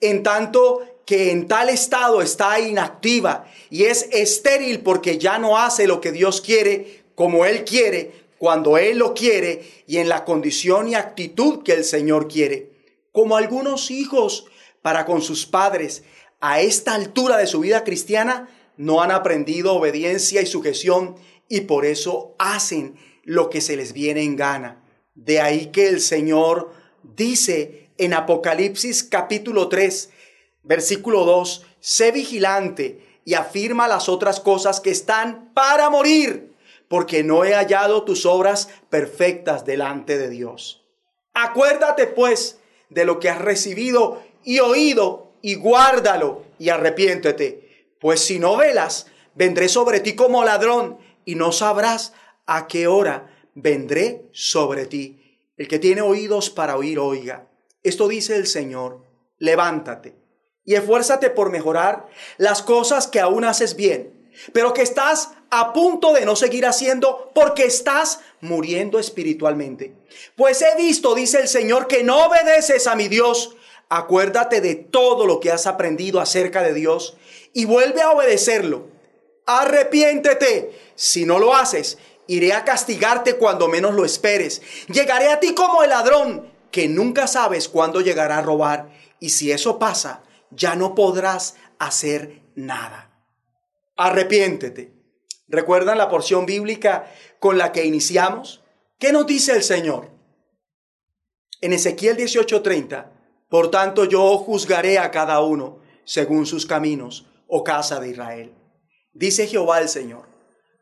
En tanto que en tal estado está inactiva y es estéril porque ya no hace lo que Dios quiere como Él quiere, cuando Él lo quiere y en la condición y actitud que el Señor quiere. Como algunos hijos para con sus padres a esta altura de su vida cristiana no han aprendido obediencia y sujeción y por eso hacen lo que se les viene en gana. De ahí que el Señor dice en Apocalipsis capítulo 3, versículo 2, sé vigilante y afirma las otras cosas que están para morir, porque no he hallado tus obras perfectas delante de Dios. Acuérdate pues de lo que has recibido y oído y guárdalo y arrepiéntete, pues si no velas, vendré sobre ti como ladrón y no sabrás a qué hora vendré sobre ti. El que tiene oídos para oír, oiga. Esto dice el Señor, levántate y esfuérzate por mejorar las cosas que aún haces bien, pero que estás a punto de no seguir haciendo porque estás muriendo espiritualmente. Pues he visto, dice el Señor, que no obedeces a mi Dios. Acuérdate de todo lo que has aprendido acerca de Dios y vuelve a obedecerlo. Arrepiéntete si no lo haces Iré a castigarte cuando menos lo esperes. Llegaré a ti como el ladrón, que nunca sabes cuándo llegará a robar. Y si eso pasa, ya no podrás hacer nada. Arrepiéntete. ¿Recuerdan la porción bíblica con la que iniciamos? ¿Qué nos dice el Señor? En Ezequiel 18:30, por tanto yo juzgaré a cada uno según sus caminos, oh casa de Israel. Dice Jehová el Señor,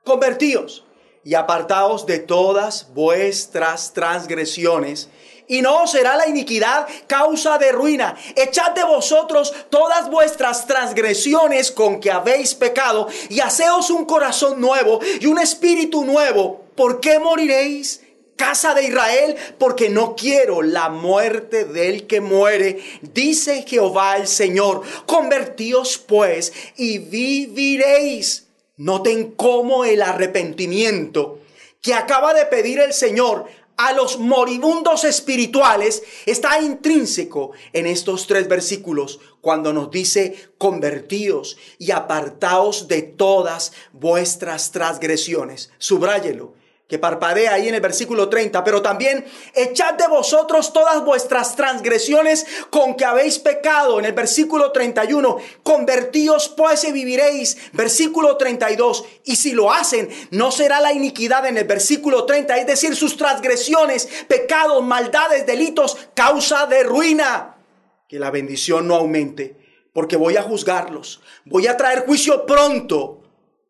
convertíos y apartaos de todas vuestras transgresiones, y no será la iniquidad causa de ruina. Echad de vosotros todas vuestras transgresiones con que habéis pecado, y haceos un corazón nuevo y un espíritu nuevo. ¿Por qué moriréis? casa de Israel, porque no quiero la muerte del que muere, dice Jehová el Señor. Convertíos pues y viviréis. Noten cómo el arrepentimiento que acaba de pedir el Señor a los moribundos espirituales está intrínseco en estos tres versículos cuando nos dice convertíos y apartaos de todas vuestras transgresiones. Subráyelo que parpadea ahí en el versículo 30, pero también echad de vosotros todas vuestras transgresiones con que habéis pecado en el versículo 31, convertíos pues y viviréis, versículo 32, y si lo hacen, no será la iniquidad en el versículo 30, es decir, sus transgresiones, pecados, maldades, delitos, causa de ruina, que la bendición no aumente, porque voy a juzgarlos, voy a traer juicio pronto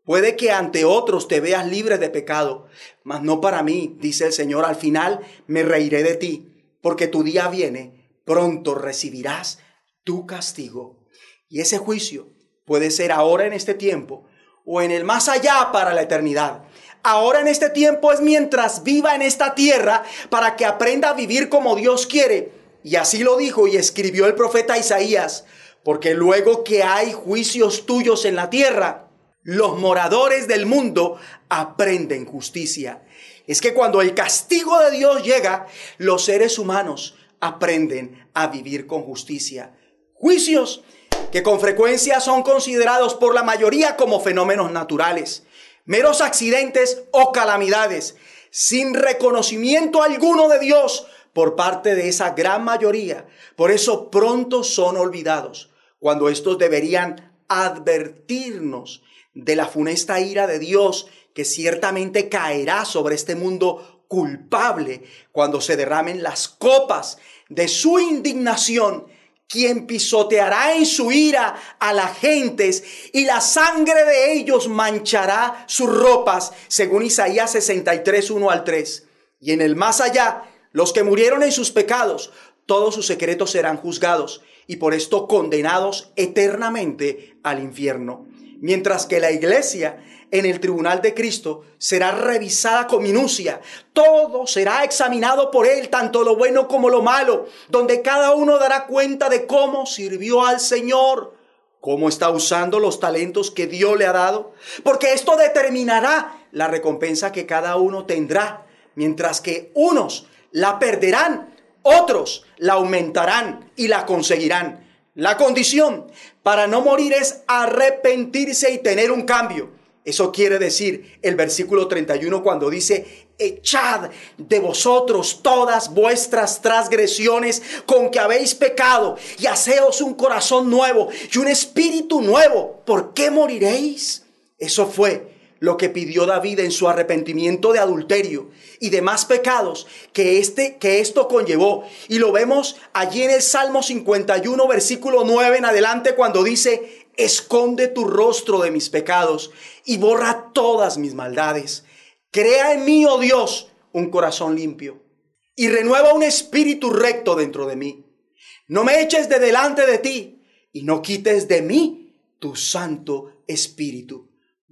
Puede que ante otros te veas libre de pecado, mas no para mí, dice el Señor. Al final me reiré de ti, porque tu día viene, pronto recibirás tu castigo. Y ese juicio puede ser ahora en este tiempo o en el más allá para la eternidad. Ahora en este tiempo es mientras viva en esta tierra para que aprenda a vivir como Dios quiere Y así lo dijo y escribió el profeta Isaías, porque luego que hay juicios tuyos en la tierra, los moradores del mundo aprenden justicia. Es que cuando el castigo de Dios llega, los seres humanos aprenden a vivir con justicia. Juicios que con frecuencia son considerados por la mayoría como fenómenos naturales, meros accidentes o calamidades, sin reconocimiento alguno de Dios por parte de esa gran mayoría. Por eso pronto son olvidados, cuando estos deberían advertirnos de la funesta ira de Dios que ciertamente caerá sobre este mundo culpable cuando se derramen las copas de su indignación quien pisoteará en su ira a las gentes y la sangre de ellos manchará sus ropas, según Isaías 63, 1 al 3. Y en el más allá, los que murieron en sus pecados, todos sus secretos serán juzgados y por esto condenados eternamente al infierno. Mientras que la iglesia en el tribunal de Cristo será revisada con minucia. Todo será examinado por Él, tanto lo bueno como lo malo, donde cada uno dará cuenta de cómo sirvió al Señor, cómo está usando los talentos que Dios le ha dado, porque esto determinará la recompensa que cada uno tendrá, mientras que unos la perderán, otros la aumentarán y la conseguirán. La condición para no morir es arrepentirse y tener un cambio. Eso quiere decir el versículo 31 cuando dice, echad de vosotros todas vuestras transgresiones con que habéis pecado y haceos un corazón nuevo y un espíritu nuevo. ¿Por qué moriréis? Eso fue lo que pidió David en su arrepentimiento de adulterio y demás pecados que, este, que esto conllevó. Y lo vemos allí en el Salmo 51, versículo 9 en adelante, cuando dice, esconde tu rostro de mis pecados y borra todas mis maldades. Crea en mí, oh Dios, un corazón limpio y renueva un espíritu recto dentro de mí. No me eches de delante de ti y no quites de mí tu santo espíritu.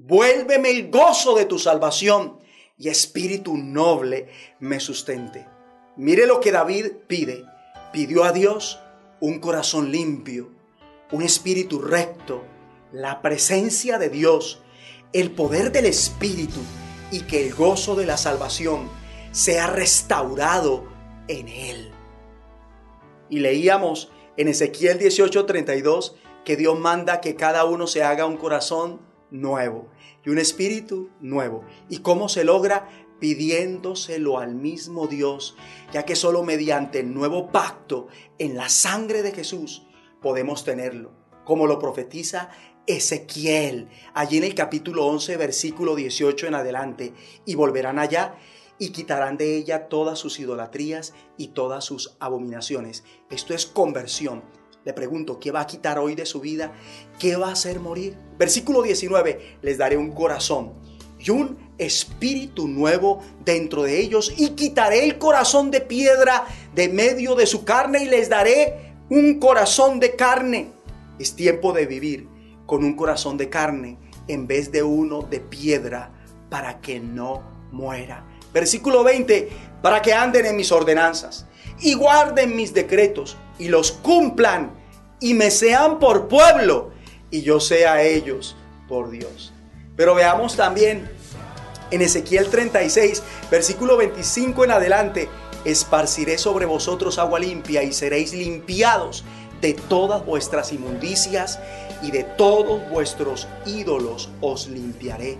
Vuélveme el gozo de tu salvación y espíritu noble me sustente. Mire lo que David pide. Pidió a Dios un corazón limpio un espíritu recto, la presencia de Dios, el poder del Espíritu y que el gozo de la salvación sea restaurado en Él. Y leíamos en Ezequiel 18:32 que Dios manda que cada uno se haga un corazón nuevo y un espíritu nuevo. ¿Y cómo se logra? Pidiéndoselo al mismo Dios, ya que solo mediante el nuevo pacto en la sangre de Jesús podemos tenerlo, como lo profetiza Ezequiel, allí en el capítulo 11, versículo 18 en adelante, y volverán allá y quitarán de ella todas sus idolatrías y todas sus abominaciones. Esto es conversión. Le pregunto, ¿qué va a quitar hoy de su vida? ¿Qué va a hacer morir? Versículo 19, les daré un corazón y un espíritu nuevo dentro de ellos y quitaré el corazón de piedra de medio de su carne y les daré un corazón de carne. Es tiempo de vivir con un corazón de carne en vez de uno de piedra para que no muera. Versículo 20, para que anden en mis ordenanzas y guarden mis decretos y los cumplan y me sean por pueblo y yo sea ellos por Dios. Pero veamos también en Ezequiel 36, versículo 25 en adelante, esparciré sobre vosotros agua limpia y seréis limpiados de todas vuestras inmundicias y de todos vuestros ídolos os limpiaré.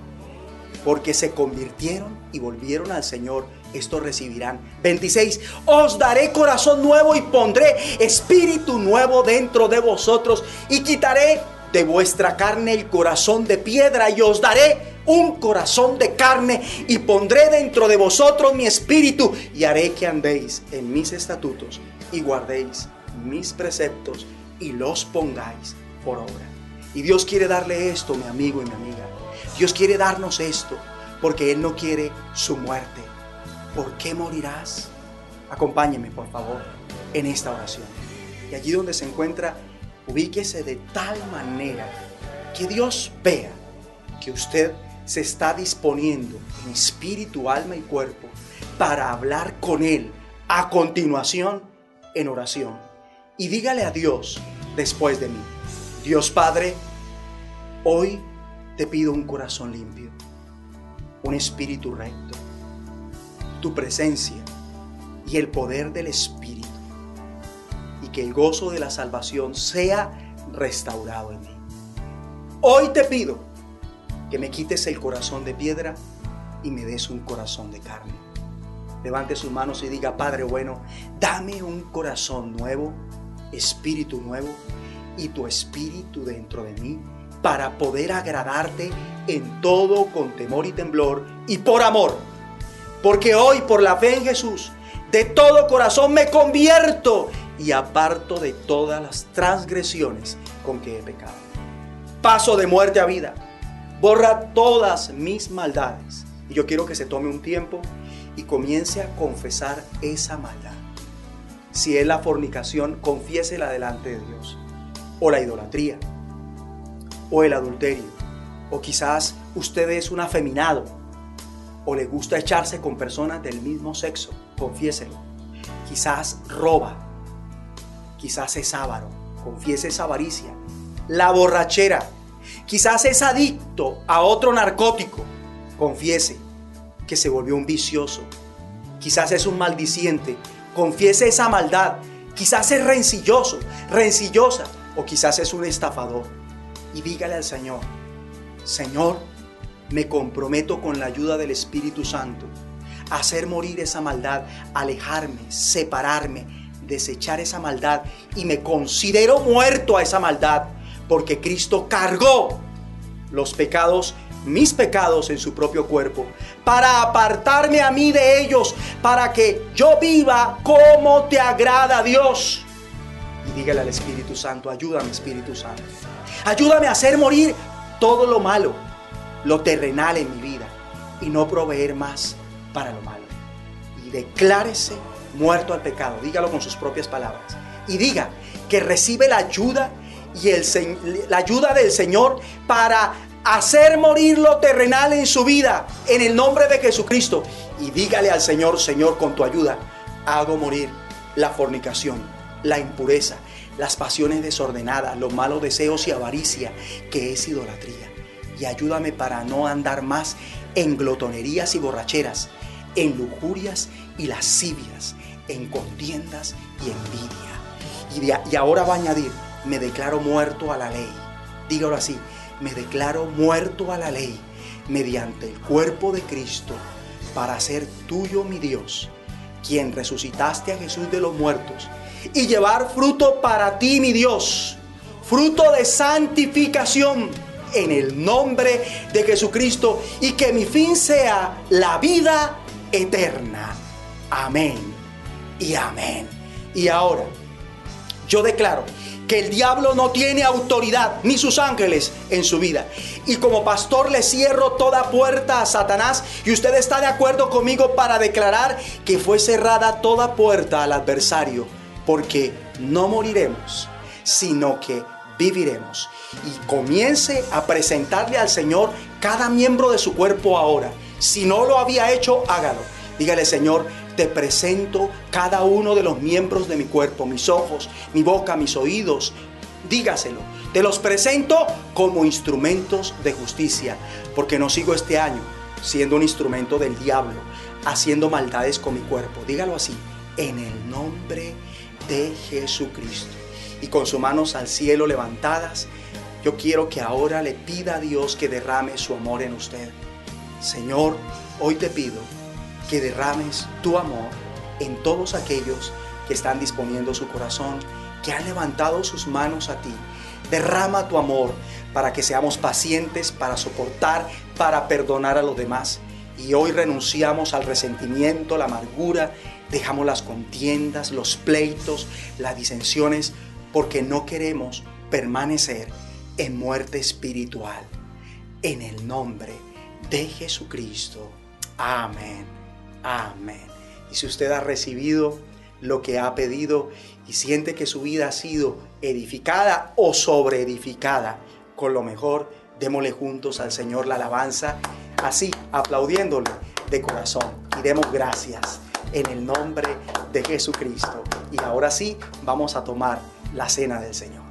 Porque se convirtieron y volvieron al Señor, esto recibirán. 26. Os daré corazón nuevo y pondré espíritu nuevo dentro de vosotros y quitaré de vuestra carne el corazón de piedra y os daré un corazón de carne y pondré dentro de vosotros mi espíritu y haré que andéis en mis estatutos y guardéis mis preceptos y los pongáis por obra. Y Dios quiere darle esto, mi amigo y mi amiga. Dios quiere darnos esto porque Él no quiere su muerte. ¿Por qué morirás? Acompáñeme, por favor, en esta oración. Y allí donde se encuentra, ubíquese de tal manera que Dios vea que usted se está disponiendo en espíritu, alma y cuerpo para hablar con Él a continuación en oración y dígale a Dios después de mí, Dios Padre, hoy te pido un corazón limpio, un espíritu recto, tu presencia y el poder del Espíritu, y que el gozo de la salvación sea restaurado en mí. Hoy te pido que me quites el corazón de piedra y me des un corazón de carne. Levante sus manos y diga, Padre bueno, dame un corazón nuevo, espíritu nuevo y tu espíritu dentro de mí para poder agradarte en todo con temor y temblor y por amor. Porque hoy por la fe en Jesús, de todo corazón me convierto y aparto de todas las transgresiones con que he pecado. Paso de muerte a vida. Borra todas mis maldades. Y yo quiero que se tome un tiempo y comience a confesar esa maldad. Si es la fornicación, confiésela delante de Dios. O la idolatría. O el adulterio. O quizás usted es un afeminado. O le gusta echarse con personas del mismo sexo. Confiéselo. Quizás roba. Quizás es avaro. Confiese esa avaricia. La borrachera. Quizás es adicto a otro narcótico. Confiese que se volvió un vicioso. Quizás es un maldiciente. Confiese esa maldad. Quizás es rencilloso, rencillosa. O quizás es un estafador. Y dígale al Señor, Señor, me comprometo con la ayuda del Espíritu Santo a hacer morir esa maldad, alejarme, separarme, desechar esa maldad y me considero muerto a esa maldad porque Cristo cargó los pecados mis pecados en su propio cuerpo, para apartarme a mí de ellos, para que yo viva como te agrada Dios. Y dígale al Espíritu Santo, ayúdame Espíritu Santo. Ayúdame a hacer morir todo lo malo, lo terrenal en mi vida, y no proveer más para lo malo. Y declárese muerto al pecado, dígalo con sus propias palabras. Y diga que recibe la ayuda y el, la ayuda del Señor para hacer morir lo terrenal en su vida en el nombre de Jesucristo. Y dígale al Señor, Señor, con tu ayuda, hago morir la fornicación, la impureza, las pasiones desordenadas, los malos deseos y avaricia, que es idolatría. Y ayúdame para no andar más en glotonerías y borracheras, en lujurias y lascivias, en contiendas y envidia. Y, y ahora va a añadir, me declaro muerto a la ley. Dígalo así, me declaro muerto a la ley mediante el cuerpo de Cristo para ser tuyo mi Dios, quien resucitaste a Jesús de los muertos y llevar fruto para ti mi Dios, fruto de santificación en el nombre de Jesucristo y que mi fin sea la vida eterna. Amén y amén. Y ahora, yo declaro que el diablo no tiene autoridad, ni sus ángeles en su vida. Y como pastor le cierro toda puerta a Satanás y usted está de acuerdo conmigo para declarar que fue cerrada toda puerta al adversario, porque no moriremos, sino que viviremos. Y comience a presentarle al Señor cada miembro de su cuerpo ahora. Si no lo había hecho, hágalo. Dígale, Señor, te presento cada uno de los miembros de mi cuerpo, mis ojos, mi boca, mis oídos. Dígaselo. Te los presento como instrumentos de justicia, porque no sigo este año siendo un instrumento del diablo, haciendo maldades con mi cuerpo. Dígalo así, en el nombre de Jesucristo. Y con sus manos al cielo levantadas, yo quiero que ahora le pida a Dios que derrame su amor en usted. Señor, hoy te pido que derrames tu amor en todos aquellos que están disponiendo su corazón, que han levantado sus manos a ti. Derrama tu amor para que seamos pacientes, para soportar, para perdonar a los demás. Y hoy renunciamos al resentimiento, la amargura, dejamos las contiendas, los pleitos, las disensiones, porque no queremos permanecer en muerte espiritual. En el nombre de Jesucristo. Amén. Amén. Y si usted ha recibido lo que ha pedido y siente que su vida ha sido edificada o sobreedificada con lo mejor, démosle juntos al Señor la alabanza, así, aplaudiéndole de corazón. Y demos gracias. en el nombre de Jesucristo. Y ahora sí, vamos a tomar la cena del Señor.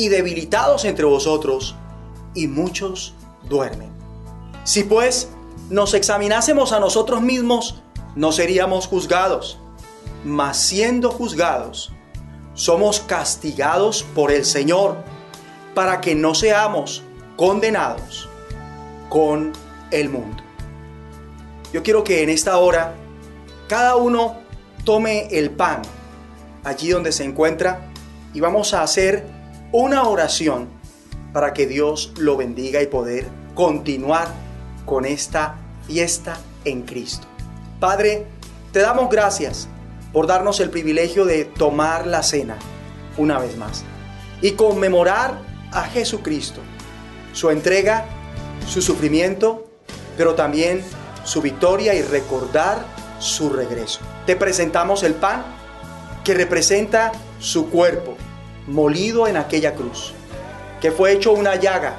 y debilitados entre vosotros, y muchos duermen. Si pues nos examinásemos a nosotros mismos, no seríamos juzgados, mas siendo juzgados, somos castigados por el Señor, para que no seamos condenados con el mundo. Yo quiero que en esta hora cada uno tome el pan allí donde se encuentra y vamos a hacer una oración para que Dios lo bendiga y poder continuar con esta fiesta en Cristo. Padre, te damos gracias por darnos el privilegio de tomar la cena una vez más y conmemorar a Jesucristo, su entrega, su sufrimiento, pero también su victoria y recordar su regreso. Te presentamos el pan que representa su cuerpo molido en aquella cruz, que fue hecho una llaga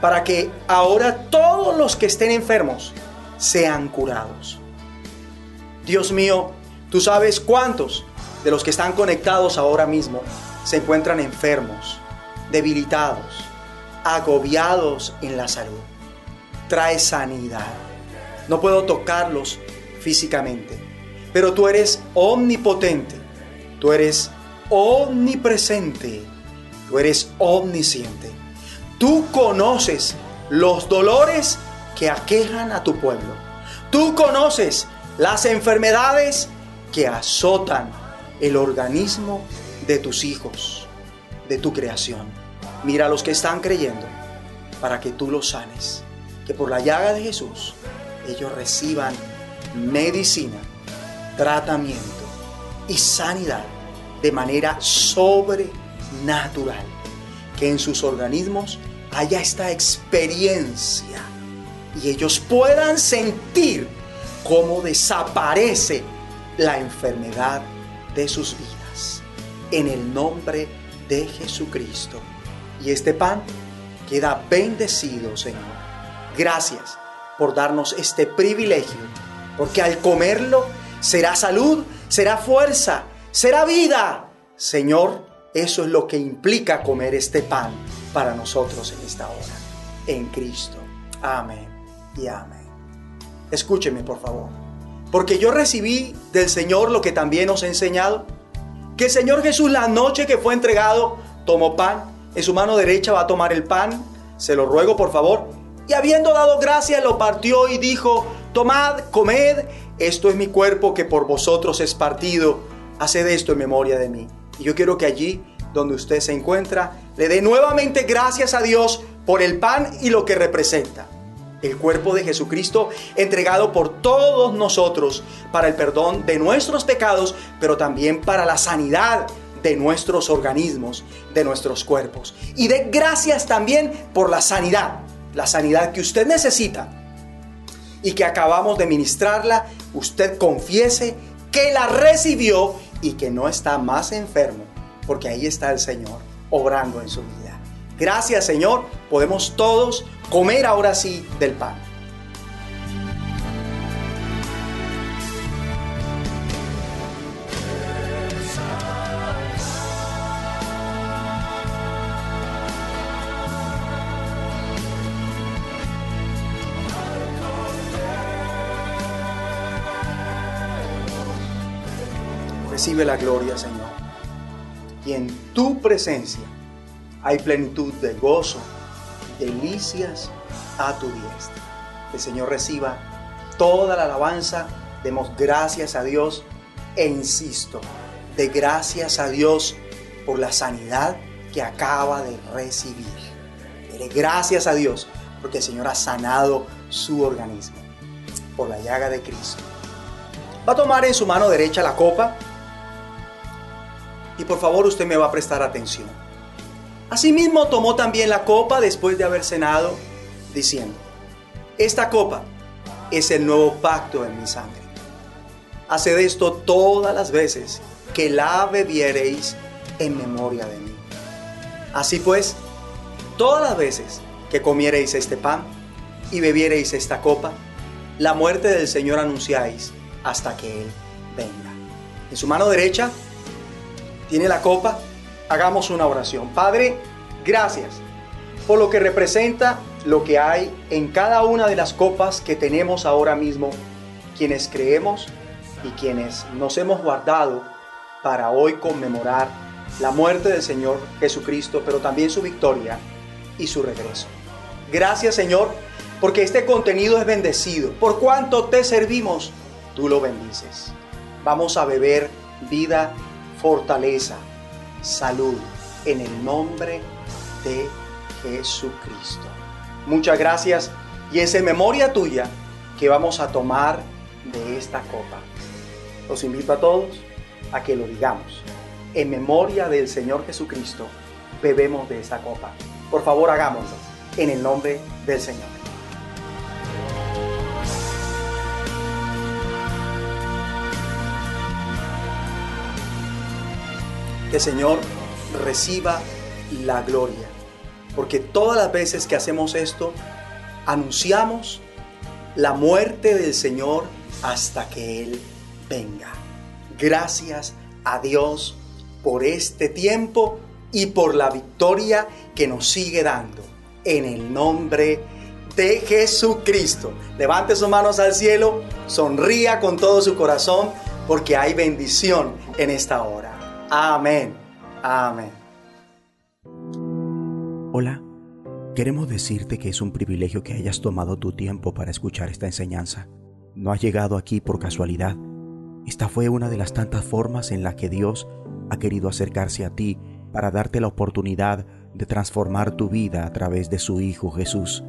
para que ahora todos los que estén enfermos sean curados. Dios mío, tú sabes cuántos de los que están conectados ahora mismo se encuentran enfermos, debilitados, agobiados en la salud. Trae sanidad. No puedo tocarlos físicamente, pero tú eres omnipotente, tú eres omnipresente, tú eres omnisciente. Tú conoces los dolores que aquejan a tu pueblo. Tú conoces las enfermedades que azotan el organismo de tus hijos, de tu creación. Mira a los que están creyendo para que tú los sanes. Que por la llaga de Jesús ellos reciban medicina, tratamiento y sanidad de manera sobrenatural. Que en sus organismos haya esta experiencia y ellos puedan sentir cómo desaparece la enfermedad de sus vidas. En el nombre de Jesucristo. Y este pan queda bendecido, Señor. Gracias por darnos este privilegio, porque al comerlo será salud, será fuerza, será vida. Señor, eso es lo que implica comer este pan para nosotros en esta hora. En Cristo. Amén y amén. Escúcheme, por favor. Porque yo recibí del Señor lo que también os he enseñado. Que el Señor Jesús la noche que fue entregado tomó pan. En su mano derecha va a tomar el pan. Se lo ruego, por favor. Y habiendo dado gracias, lo partió y dijo, tomad, comed. Esto es mi cuerpo que por vosotros es partido haced esto en memoria de mí. Y yo quiero que allí donde usted se encuentra, le dé nuevamente gracias a Dios por el pan y lo que representa. El cuerpo de Jesucristo entregado por todos nosotros para el perdón de nuestros pecados, pero también para la sanidad de nuestros organismos, de nuestros cuerpos. Y de gracias también por la sanidad, la sanidad que usted necesita y que acabamos de ministrarla, usted confiese que la recibió y que no está más enfermo, porque ahí está el Señor obrando en su vida. Gracias Señor, podemos todos comer ahora sí del pan. Recibe la gloria, Señor. Y en tu presencia hay plenitud de gozo, delicias a tu diestra. El Señor reciba toda la alabanza, demos gracias a Dios e insisto, de gracias a Dios por la sanidad que acaba de recibir. Dele gracias a Dios porque el Señor ha sanado su organismo por la llaga de Cristo. Va a tomar en su mano derecha la copa y por favor usted me va a prestar atención. Asimismo tomó también la copa después de haber cenado, diciendo, esta copa es el nuevo pacto en mi sangre. Haced esto todas las veces que la bebiereis en memoria de mí. Así pues, todas las veces que comiereis este pan y bebiereis esta copa, la muerte del Señor anunciáis hasta que Él venga. En su mano derecha tiene la copa. Hagamos una oración. Padre, gracias por lo que representa lo que hay en cada una de las copas que tenemos ahora mismo, quienes creemos y quienes nos hemos guardado para hoy conmemorar la muerte del Señor Jesucristo, pero también su victoria y su regreso. Gracias Señor, porque este contenido es bendecido. Por cuanto te servimos, tú lo bendices. Vamos a beber vida, fortaleza, salud, en el nombre de Jesucristo. Muchas gracias y es en memoria tuya que vamos a tomar de esta copa. Los invito a todos a que lo digamos. En memoria del Señor Jesucristo, bebemos de esta copa. Por favor, hagámoslo en el nombre del Señor. El Señor reciba la gloria, porque todas las veces que hacemos esto, anunciamos la muerte del Señor hasta que Él venga. Gracias a Dios por este tiempo y por la victoria que nos sigue dando en el nombre de Jesucristo. Levante sus manos al cielo, sonría con todo su corazón, porque hay bendición en esta hora. Amén. Amén. Hola, queremos decirte que es un privilegio que hayas tomado tu tiempo para escuchar esta enseñanza. No has llegado aquí por casualidad. Esta fue una de las tantas formas en la que Dios ha querido acercarse a ti para darte la oportunidad de transformar tu vida a través de su Hijo Jesús.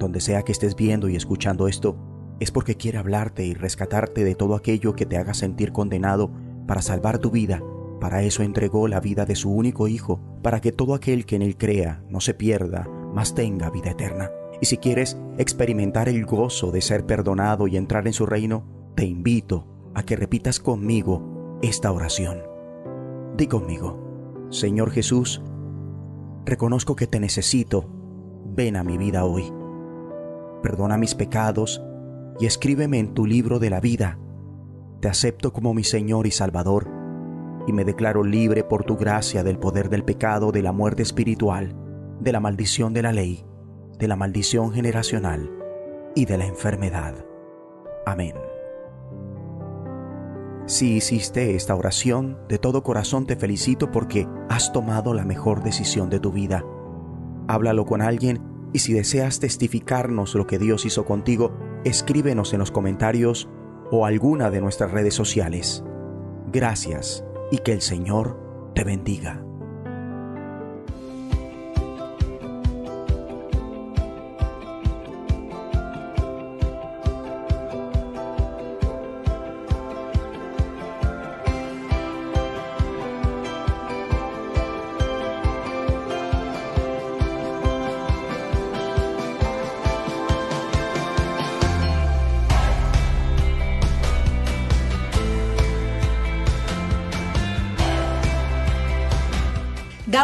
Donde sea que estés viendo y escuchando esto, es porque quiere hablarte y rescatarte de todo aquello que te haga sentir condenado para salvar tu vida. Para eso entregó la vida de su único Hijo, para que todo aquel que en él crea no se pierda, mas tenga vida eterna. Y si quieres experimentar el gozo de ser perdonado y entrar en su reino, te invito a que repitas conmigo esta oración. Di conmigo, Señor Jesús, Reconozco que te necesito. Ven a mi vida hoy. Perdona mis pecados y escríbeme en tu libro de la vida. Te acepto como mi Señor y Salvador y me declaro libre por tu gracia del poder del pecado, de la muerte espiritual, de la maldición de la ley, de la maldición generacional y de la enfermedad. Amén. Si hiciste esta oración, de todo corazón te felicito porque has tomado la mejor decisión de tu vida. Háblalo con alguien y si deseas testificarnos lo que Dios hizo contigo, escríbenos en los comentarios o alguna de nuestras redes sociales. Gracias y que el Señor te bendiga.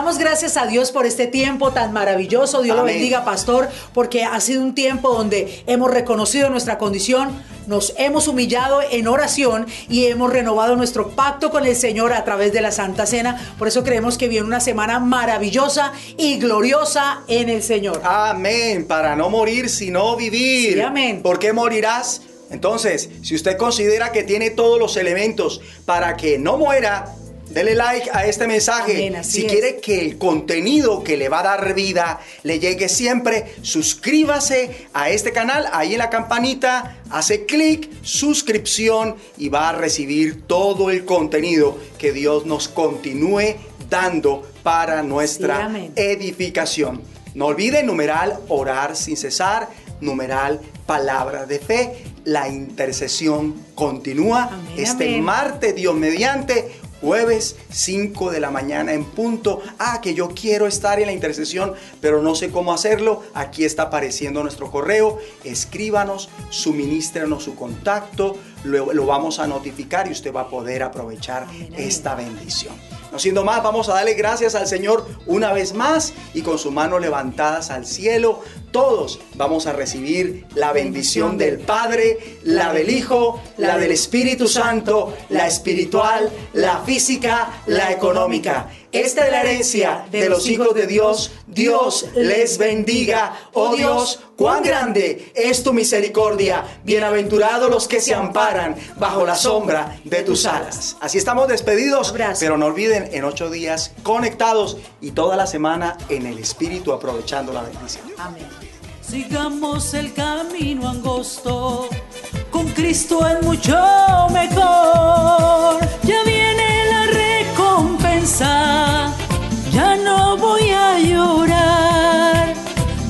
Damos gracias a Dios por este tiempo tan maravilloso. Dios lo bendiga, pastor, porque ha sido un tiempo donde hemos reconocido nuestra condición, nos hemos humillado en oración y hemos renovado nuestro pacto con el Señor a través de la Santa Cena. Por eso creemos que viene una semana maravillosa y gloriosa en el Señor. Amén. Para no morir, sino vivir. Sí, amén. ¿Por qué morirás? Entonces, si usted considera que tiene todos los elementos para que no muera, Dele like a este mensaje. si quiere que el contenido que le va a dar vida le llegue siempre, suscríbase a este canal. Ahí en la campanita hace clic, suscripción y va a recibir todo el contenido que Dios nos continúe dando para nuestra edificación. No olviden numeral orar sin cesar, numeral palabra de fe. La intercesión continúa. este martes, Dios mediante, jueves 5 de la mañana en punto. Ah, que yo quiero estar en la intercesión, pero no sé cómo hacerlo. Aquí está apareciendo nuestro correo. Escríbanos, suministrenos su contacto. Lo, lo vamos a notificar y usted va a poder aprovechar esta bendición. No siendo más, vamos a darle gracias al Señor una vez más y con sus manos levantadas al cielo, todos vamos a recibir la bendición del Padre, la del Hijo, la del Espíritu Santo, la espiritual, la física, la económica. Esta es la herencia de los hijos de Dios. Dios les bendiga. Oh Dios, cuán grande es tu misericordia. Bienaventurados los que se amparan bajo la sombra de tus alas. Así estamos despedidos, pero no olviden en ocho días conectados y toda la semana en el Espíritu aprovechando la bendición. Amén. Sigamos el camino angosto, con Cristo es mucho mejor. Ya viene recompensa, ya no voy a llorar.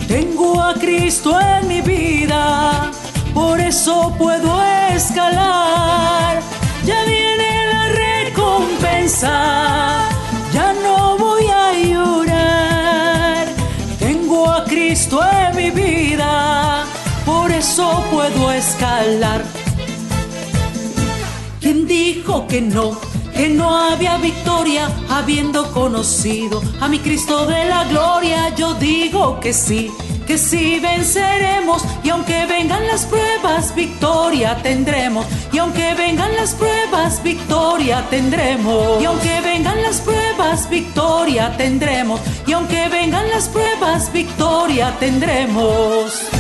Tengo a Cristo en mi vida, por eso puedo escalar. Ya viene la recompensa, ya no voy a llorar. Tengo a Cristo en mi vida, por eso puedo escalar. ¿Quién dijo que no? Que no había victoria habiendo conocido a mi Cristo de la gloria. Yo digo que sí, que sí venceremos. Y aunque vengan las pruebas, victoria tendremos. Y aunque vengan las pruebas, victoria tendremos. Y aunque vengan las pruebas, victoria tendremos. Y aunque vengan las pruebas, victoria tendremos.